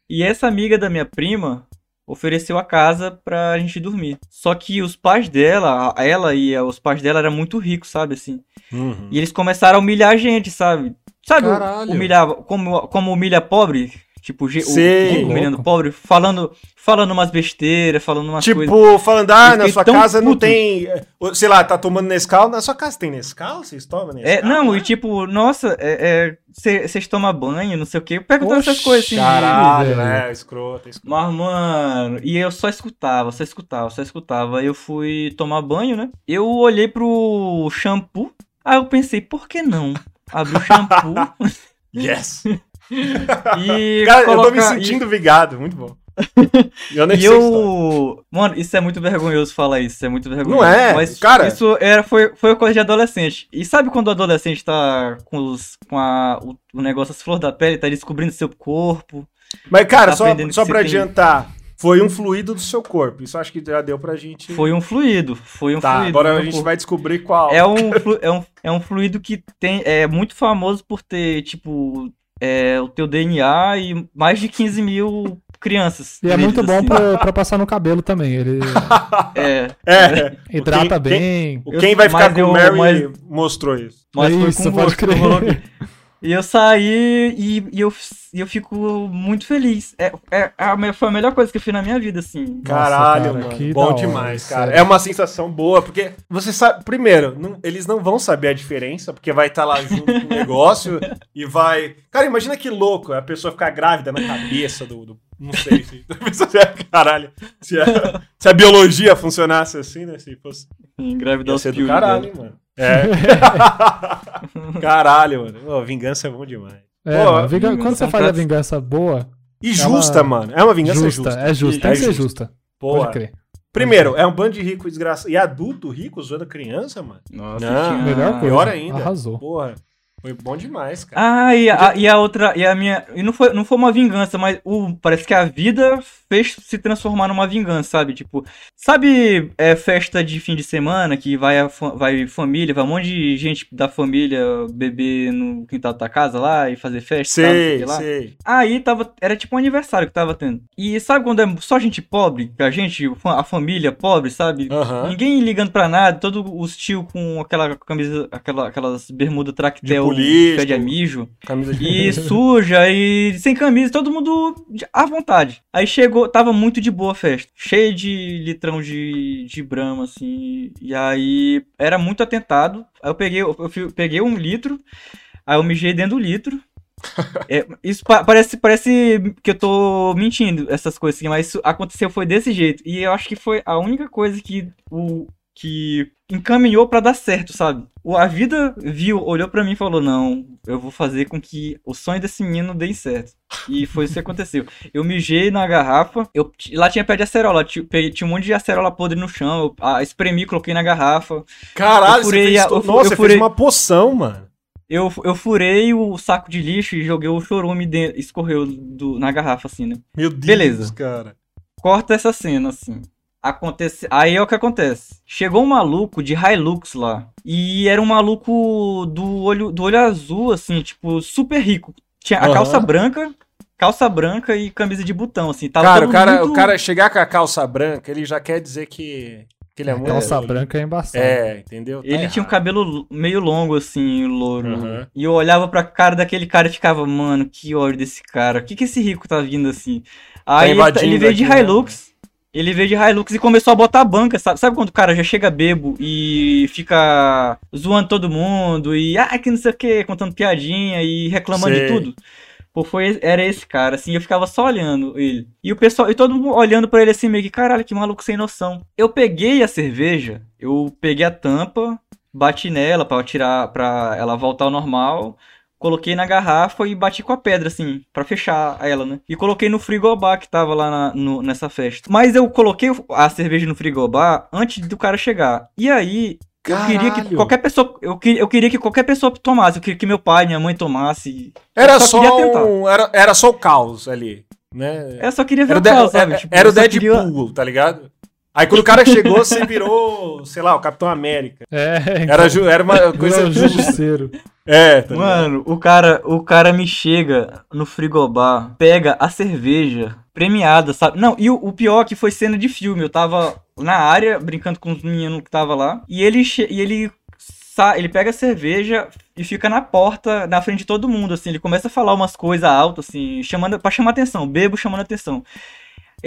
E essa amiga da minha prima ofereceu a casa pra gente dormir. Só que os pais dela, ela e os pais dela eram muito ricos, sabe, assim. Uhum. E eles começaram a humilhar a gente, sabe? Sabe, Caralho. humilhar, como, como humilha pobre? Tipo, o- Sei. o humilhando Louco. pobre, falando, falando umas besteiras, falando umas coisas. Tipo, falando, ah, na sua casa não puto. tem. eh, Sei lá, tá tomando Nescau. Na sua casa tem Nescau? Vocês tomam Nescau? É, não, e tipo, nossa, vocês tomam banho, não sei o quê, perguntando essas coisas assim. Caralho, né? Escroto, escroto. Mas, mano, e eu só escutava, só escutava, só escutava. Aí eu fui tomar banho, né? Eu olhei pro shampoo, aí eu pensei, por que não? Abri o shampoo (laughs) Yes! (laughs) (laughs) e. Cara, eu tô me sentindo vigado, muito bom. Eu nem (laughs) E eu. Mano, isso é muito vergonhoso falar isso. Isso é muito vergonhoso. Não é, Mas cara. Isso era, foi, foi coisa de adolescente. E sabe quando o adolescente tá com, os, com a, o, o negócio, as flores da pele, tá descobrindo seu corpo? Mas, cara, tá só, só pra tem- adiantar, foi um fluido do seu corpo. Isso acho que já deu pra gente. Foi um fluido. Foi um Tá, fluido. agora a gente corpo. vai descobrir qual. É um, é, um, é um fluido que tem, é muito famoso por ter, tipo, é, o teu DNA e mais de 15 mil crianças. E é muito bom assim. pra, pra passar no cabelo também. Ele (laughs) É, É. hidrata quem- bem. O Quem vai ficar com o Mary mas- mostrou isso. mas É foi isso, com pode gosto. crer. (laughs) E eu saí e, e eu, e eu fico muito feliz. É, é, a me- foi a melhor coisa que eu fiz na minha vida, assim. Caralho, cara, mano. que da Bom hora, demais, cara. sério. É uma sensação boa, porque você sabe. Primeiro, não- eles não vão saber a diferença, porque vai estar lá junto com o negócio e vai. Cara, imagina que louco a pessoa ficar grávida na cabeça do. do- não sei se. (laughs) é- Caralho. Se a, se a biologia funcionasse assim, né? Se fosse. Engravidar Ia os ser do caralho, né? mano. É. (laughs) caralho, mano. Pô, vingança é bom demais. É, Pô, mano, vingança quando você é faz a vingança boa, E É justa, uma- mano. É uma vingança justa, justa. é justa, tem É que ser justa. justa. Porra. Pode crer. Primeiro, é um bando de rico desgraçado. E adulto rico zoando criança, mano. Nossa, Não, Melhor coisa. Pior ainda. Arrasou. Porra, foi bom demais, cara. Ah, e a, e a outra, e a minha. E não foi, não foi uma vingança, mas o, parece que a vida fez se transformar numa vingança, sabe? Tipo, sabe é, festa de fim de semana que vai, a, vai família, vai um monte de gente da família beber no quintal da casa lá e fazer festa? sei sei. Aí tava. Era tipo um aniversário que tava tendo. E sabe quando é só gente pobre? A gente, a família pobre, sabe? Ninguém ligando pra nada, todos os tio com aquela camisa, aquela, aquelas bermuda tractel político. pé de mijo. Camisa de... E suja e sem camisa, todo mundo à vontade. Aí chegou, tava muito de boa a festa. Cheio de litrão de, de brama, assim. E aí era muito atentado. Aí eu peguei, eu, eu peguei um litro, aí eu mijei dentro do litro. (laughs) É, isso pa- parece, parece que eu tô mentindo, essas coisas assim, mas isso aconteceu foi desse jeito. E eu acho que foi a única coisa que o que encaminhou pra dar certo, sabe? A vida viu, olhou pra mim e falou: "Não, eu vou fazer com que o sonho desse menino dê certo". E foi isso que aconteceu. Eu mijei na garrafa, eu lá tinha pé de acerola, tinha, tinha um monte de acerola podre no chão, eu ah, espremi, coloquei na garrafa. Caralho, furei você fez... a- eu Nossa, eu furei- fez uma poção, mano. Eu, eu furei o saco de lixo e joguei o chorume dentro, escorreu do, na garrafa assim, né? Meu Deus, Beleza. cara. corta essa cena, assim. Acontece... Aí é o que acontece. Chegou um maluco de Hilux lá. E era um maluco do olho, do olho azul, assim, tipo, super rico. Tinha a Aham. calça branca, calça branca e camisa de botão, assim. Tava Cara, o cara, muito- o cara chegar com a calça branca, ele já quer dizer que, que ele é muito... Calça branca é embaçado. É, entendeu? Tá Ele tinha um errado. cabelo meio longo, assim, louro. Aham. E eu olhava pra cara daquele cara e ficava, mano, que ódio desse cara. O que que esse rico tá vindo assim? Aí ele, invadindo ele veio de aqui, né? Ele veio de Hilux e começou a botar a banca, sabe? Sabe quando o cara já chega bebo e fica zoando todo mundo e, ah, que não sei o que, contando piadinha e reclamando Sei. de tudo? Pô, foi, era esse cara, assim, eu ficava só olhando ele. E o pessoal, e todo mundo olhando pra ele assim, meio que, caralho, que maluco sem noção. Eu peguei a cerveja, eu peguei a tampa, bati nela pra tirar, pra ela voltar ao normal. Coloquei na garrafa e bati com a pedra, assim, pra fechar ela, né? E coloquei no frigobar que tava lá na- no- nessa festa. Mas eu coloquei a cerveja no frigobar antes do cara chegar. E aí, eu queria que Caralho. qualquer pessoa. Eu, que- eu queria que qualquer pessoa tomasse. Eu queria que meu pai, minha mãe tomasse. Era só, tentar. um, era, era só o caos ali, né? Eu só queria ver Era, o o de- caos, sabe? era- Tipo, era o só Deadpool, queria- tá ligado? Aí quando o cara chegou, você virou, sei lá, o Capitão América. É, Era, ju- era uma coisa Não, justiceiro. É, tá? Mano, o cara, o cara me chega no frigobar, pega a cerveja premiada, sabe? Não, e o, o pior é que foi cena de filme. Eu tava na área brincando com os meninos que tava lá, e ele e ele ele pega a cerveja e fica na porta, na frente de todo mundo, assim. Ele começa a falar umas coisas altas, assim, chamando para chamar atenção, bebo chamando atenção.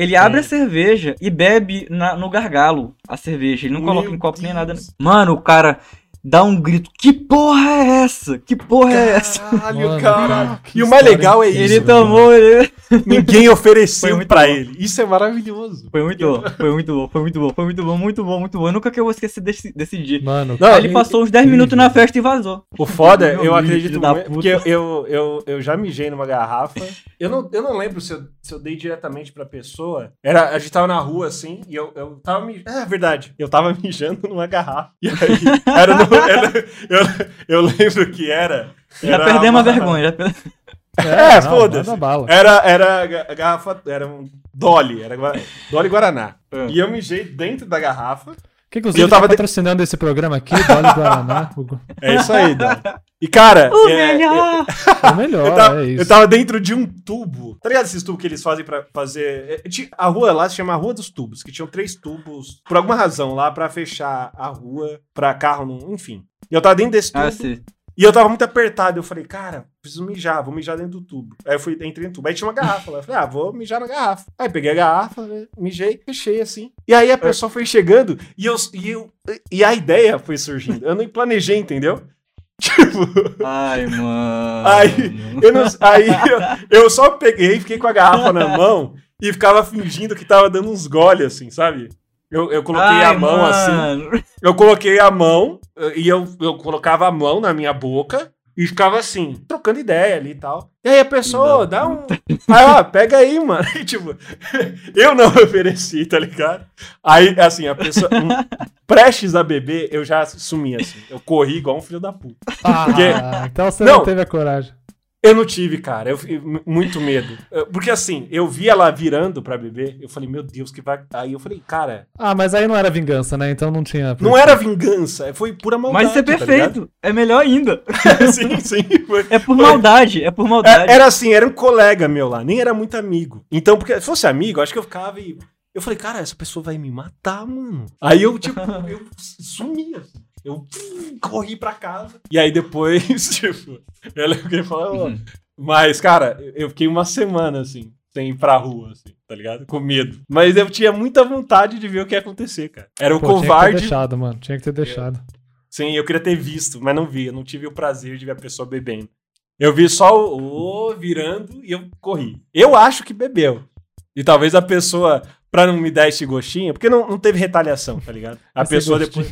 Ele abre a cerveja e bebe na- no gargalo a cerveja. Ele não Meu coloca em copo nem nada. Deus. Mano, o cara dá um grito. Que porra é essa? Que porra é essa? Caralho, Mano, caralho. E o mais legal é isso. Ele tomou. Ele... Ninguém (laughs) ofereceu pra bom. ele. Isso é maravilhoso. Foi muito bom, foi muito bom, foi muito bom, foi muito bom, muito bom, muito bom. Eu nunca que eu vou esquecer desse, desse dia. Mano, Não, ele passou uns 10 minutos na festa e vazou. O foda, eu Deus, acredito muito, puta. porque eu, eu, eu, eu já mijei numa garrafa. Eu não, eu não lembro se eu, se eu dei diretamente pra pessoa. Era, a gente tava na rua assim, e eu, eu tava mijando. É verdade, eu tava mijando numa garrafa. E aí, era no. (laughs) era- eu, eu lembro que era. Já era perdemos a uma- vergonha. Já per- É, não, foda-se. Era, era ga- garrafa. Era um Dolly, era Dolly Guaraná. É. E eu mijei dentro da garrafa. Que inclusive Eu tava tá de- patrocinando esse programa aqui, Dolly Guaraná. (laughs) É isso aí, Dolly. E cara. O é- melhor! o melhor, (laughs) Eu tava, é isso. eu tava dentro de um tubo. Tá ligado esses tubos que eles fazem pra fazer. é, ti- A rua lá se chama Rua dos Tubos, que tinham três tubos, por alguma razão lá, pra fechar a rua pra carro, não- enfim. E eu tava dentro desse tubo. Ah, sim. E eu tava muito apertado. Eu falei, cara, preciso mijar, vou mijar dentro do tubo. Aí eu fui, entrei no tubo. Aí tinha uma garrafa lá. Eu falei, ah, vou mijar na garrafa. Aí peguei a garrafa, né, mijei, fechei assim. E aí a pessoa foi chegando e eu, e eu. E a ideia foi surgindo. Eu não planejei, entendeu? (laughs) Tipo. Ai, mano. Aí, eu, não, aí eu, eu só peguei, fiquei com a garrafa na mão e ficava fingindo que tava dando uns goles, assim, sabe? Eu, eu coloquei Ai, a mão assim. mano. (laughs) Eu coloquei a mão eh, e eu, eu colocava a mão na minha boca e ficava assim, trocando ideia ali e tal. E aí a pessoa, dá um. (laughs) Aí, ó, pega aí, mano. E, (laughs) tipo, eu não ofereci, tá ligado? Aí, assim, a pessoa. um- prestes a beber, eu já sumi, assim. Eu corri igual um filho da puta. Ah, Porque- então você Não. não teve a coragem. Eu não tive, cara. Eu fiquei mu- muito medo. Porque assim, eu vi ela virando pra beber, eu falei, meu Deus, que vai. Aí eu falei, cara, Ah, mas aí não era vingança, né? Então não tinha. não era vingança, foi pura maldade. Mas isso é tá perfeito. é melhor ainda. (laughs) sim, sim. foi- É por Foi. maldade. É por maldade. É, Era assim, era um colega meu lá, nem era muito amigo. Então, porque se fosse amigo, acho que eu ficava e. Eu falei, cara, essa pessoa vai me matar, mano. Aí eu, tipo, eu sumi, assim. Eu corri pra casa. E aí depois, (laughs) tipo, eu lembro que ele falou, "Ô." Mas, cara, eu fiquei uma semana, assim, sem ir pra rua, assim, tá ligado? Com medo. Mas eu tinha muita vontade de ver o que ia acontecer, cara. Era o Pô, Tinha que ter covarde. deixado, mano. Tinha que ter deixado. Sim, eu queria ter visto, mas não vi. Eu não tive o prazer de ver a pessoa bebendo. Eu vi só o, o virando e eu corri. Eu acho que bebeu. E talvez a pessoa, pra não me dar esse gostinho, porque não, não teve retaliação, tá ligado? A Esse pessoa depois.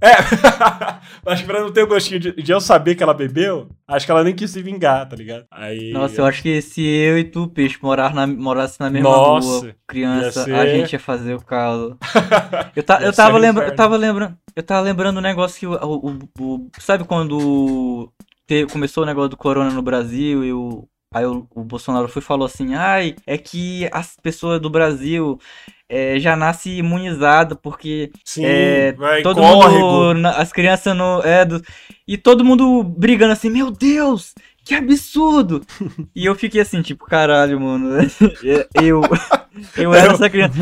É, (laughs) acho que pra não ter o gostinho de, de eu saber que ela bebeu, acho que ela nem quis se vingar, tá ligado? Aí. Nossa, eu acho que se eu e tu, Peixe, morar na, morasse na mesma Nossa, rua, criança, ia ser- a gente ia fazer o caso. (laughs) Eu, ta, eu, tava lembra, eu tava lembrando. Eu tava lembrando um negócio que o. o- o- o- sabe quando te- começou o negócio do corona no Brasil e o. Aí o, o Bolsonaro foi e falou assim, ai, é que as pessoas do Brasil é, já nascem imunizadas, porque Sim, é, vai, todo córrego. mundo, as crianças no, é, do, e todo mundo brigando assim, meu Deus, que absurdo! e eu fiquei assim, tipo, caralho, mano, (laughs) eu, eu era essa criança.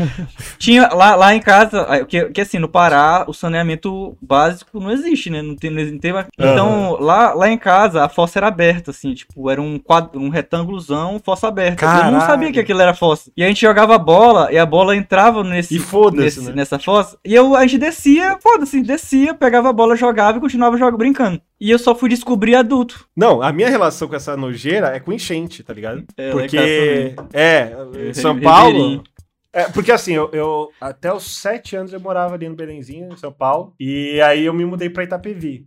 Tinha lá, lá em casa, que, que assim, no Pará, o saneamento básico não existe, né? Não tem, não tem, então, lá, lá em casa, a fossa era aberta, assim, tipo, era um quadro, um retângulozão, fossa aberta. Eu não Caralho. sabia que aquilo era fossa. E a gente jogava bola e a bola entrava nesse, nesse- né? nessa fossa. E eu, a gente descia, foda-se, descia, pegava a bola, jogava e continuava jogando, brincando. E eu só fui descobrir adulto. Não, a minha relação com essa nojeira é com enchente, tá ligado? É, Porque. É, Eu- São. Paulo. É, porque assim, eu, eu- até os sete anos eu morava ali no Belenzinho, em São Paulo. E aí eu me mudei pra Itapevi.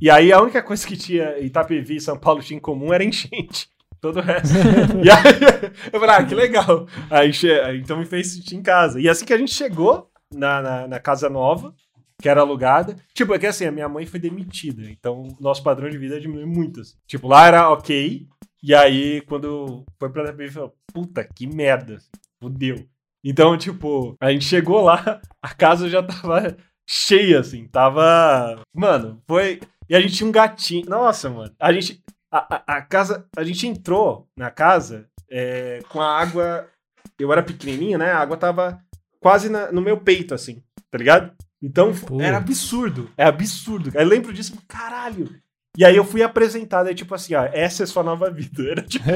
E aí a única coisa que tinha Itapevi e São Paulo tinha em comum era enchente. (laughs) Todo o resto. e aí eu falei, ah, que legal. Aí, então me fez sentir em casa. E assim que a gente chegou na, na, na casa nova, que era alugada. Tipo, é que assim, a minha mãe foi demitida. Então o nosso padrão de vida diminuiu muito. assim. Tipo, lá era ok. E aí, quando foi pra Itapevi, falou, puta, que merda. assim, Fudeu. Então, tipo, a gente chegou lá, (laughs) a casa já tava cheia, assim. Tava. Mano, foi. E a gente tinha um gatinho. Nossa, mano. A gente. A, a, a casa. A gente entrou na casa é, com a água. Eu era pequenininho, né? A água tava quase na- no meu peito, assim, tá ligado? Então Pô. era absurdo. É absurdo. Eu lembro disso, caralho. E aí eu fui apresentado, aí, tipo assim, ó, essa é sua nova vida. (laughs) Era tipo. (laughs)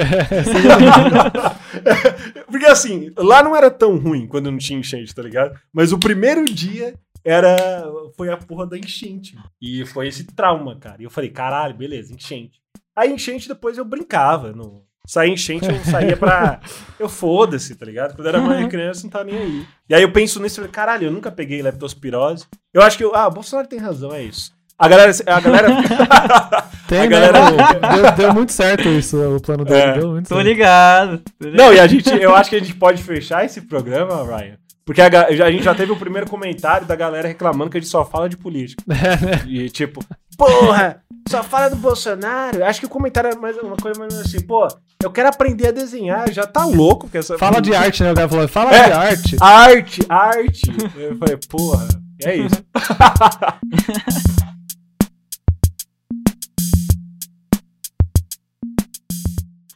Porque assim, lá não era tão ruim quando não tinha enchente, tá ligado? Mas o primeiro dia era. Foi a porra da enchente. E foi esse trauma, cara. E eu falei, caralho, beleza, enchente. Aí enchente depois eu brincava. No... Saía enchente, eu saía pra. (laughs) Eu foda-se, tá ligado? Quando eu era mais criança, não tava nem aí. E aí eu penso nisso e falei, caralho, eu nunca peguei leptospirose. Eu acho que. eu- Ah, o Bolsonaro tem razão, é isso. A galera. A galera... (laughs) Tem, a né, galera. pô? deu, deu muito certo isso, o plano dele. É. Deu muito Tô certo. ligado. tô ligado. Não, e a gente, eu acho que a gente pode fechar esse programa, Ryan. Porque a, a gente já teve o primeiro comentário da galera reclamando que a gente só fala de política. (laughs) E tipo, porra, só fala do Bolsonaro. Acho que o comentário é mais uma coisa mais assim, pô, eu quero aprender a desenhar. Já tá louco com essa. Fala de arte, né? O cara falou, fala É. de arte. Arte, arte. Eu falei, porra, é isso. (laughs)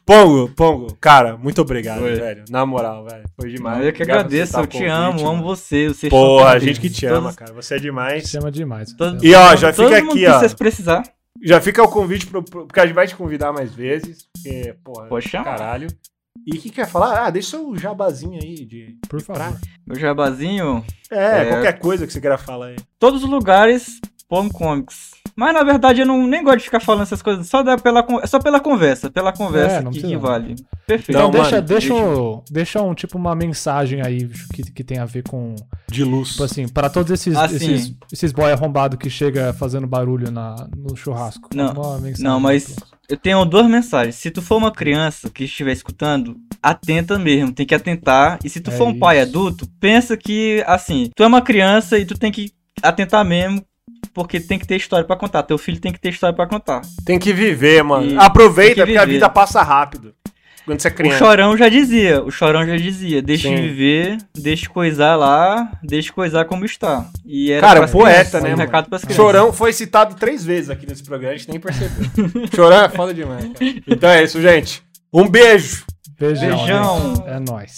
Pongo, Pongo, cara, muito obrigado, Oi. velho. Na moral, velho. Foi demais. eu que Obrigado agradeço, eu te amo, amo você. você Porra, a gente que te ama, todos- cara. Você é demais. Chama demais. Todo- E ó, já todo fica mundo aqui, que ó. vocês precisar. Já fica o convite pro, pro, porque a gente vai te convidar mais vezes. Porque, porra, Pode chamar. caralho. E o que quer falar? Ah, deixa o jabazinho aí de. Por favor. Meu jabazinho, É, É. qualquer coisa que você queira falar aí. todos os lugares, Pong Comics. Mas na verdade eu não, nem gosto de ficar falando essas coisas, só, dá pela, é só pela conversa, pela conversa É, não que, que vale. Perfeito. Então Não, deixa, mano, deixa, deixa- um- deixa um tipo uma mensagem aí que, que tem a ver com, De luz. tipo assim, para todos esses, Assim. esses, esses boy arrombado que chega fazendo barulho na, no churrasco. Não, Uma mensagem Não, mas eu tenho duas mensagens. Se tu for uma criança que estiver escutando, atenta mesmo, tem que atentar. E se tu É for um pai isso. adulto, pensa que, assim, tu é uma criança e tu tem que atentar mesmo, porque tem que ter história pra contar. Teu filho tem que ter história pra contar. Tem que viver, mano. E- Aproveita, que porque a viver. vida passa rápido. Quando você é O criança. Chorão já dizia, o Chorão já dizia, deixe Sim. viver, deixe coisar lá, deixe coisar como está. E era Cara, poeta, crianças, né, um recado pras crianças. Chorão foi citado três vezes aqui nesse programa, a gente nem percebeu. (laughs) Chorão é foda demais. Cara. Então é isso, gente. Um beijo. Beijão. Beijão. gente. É nóis.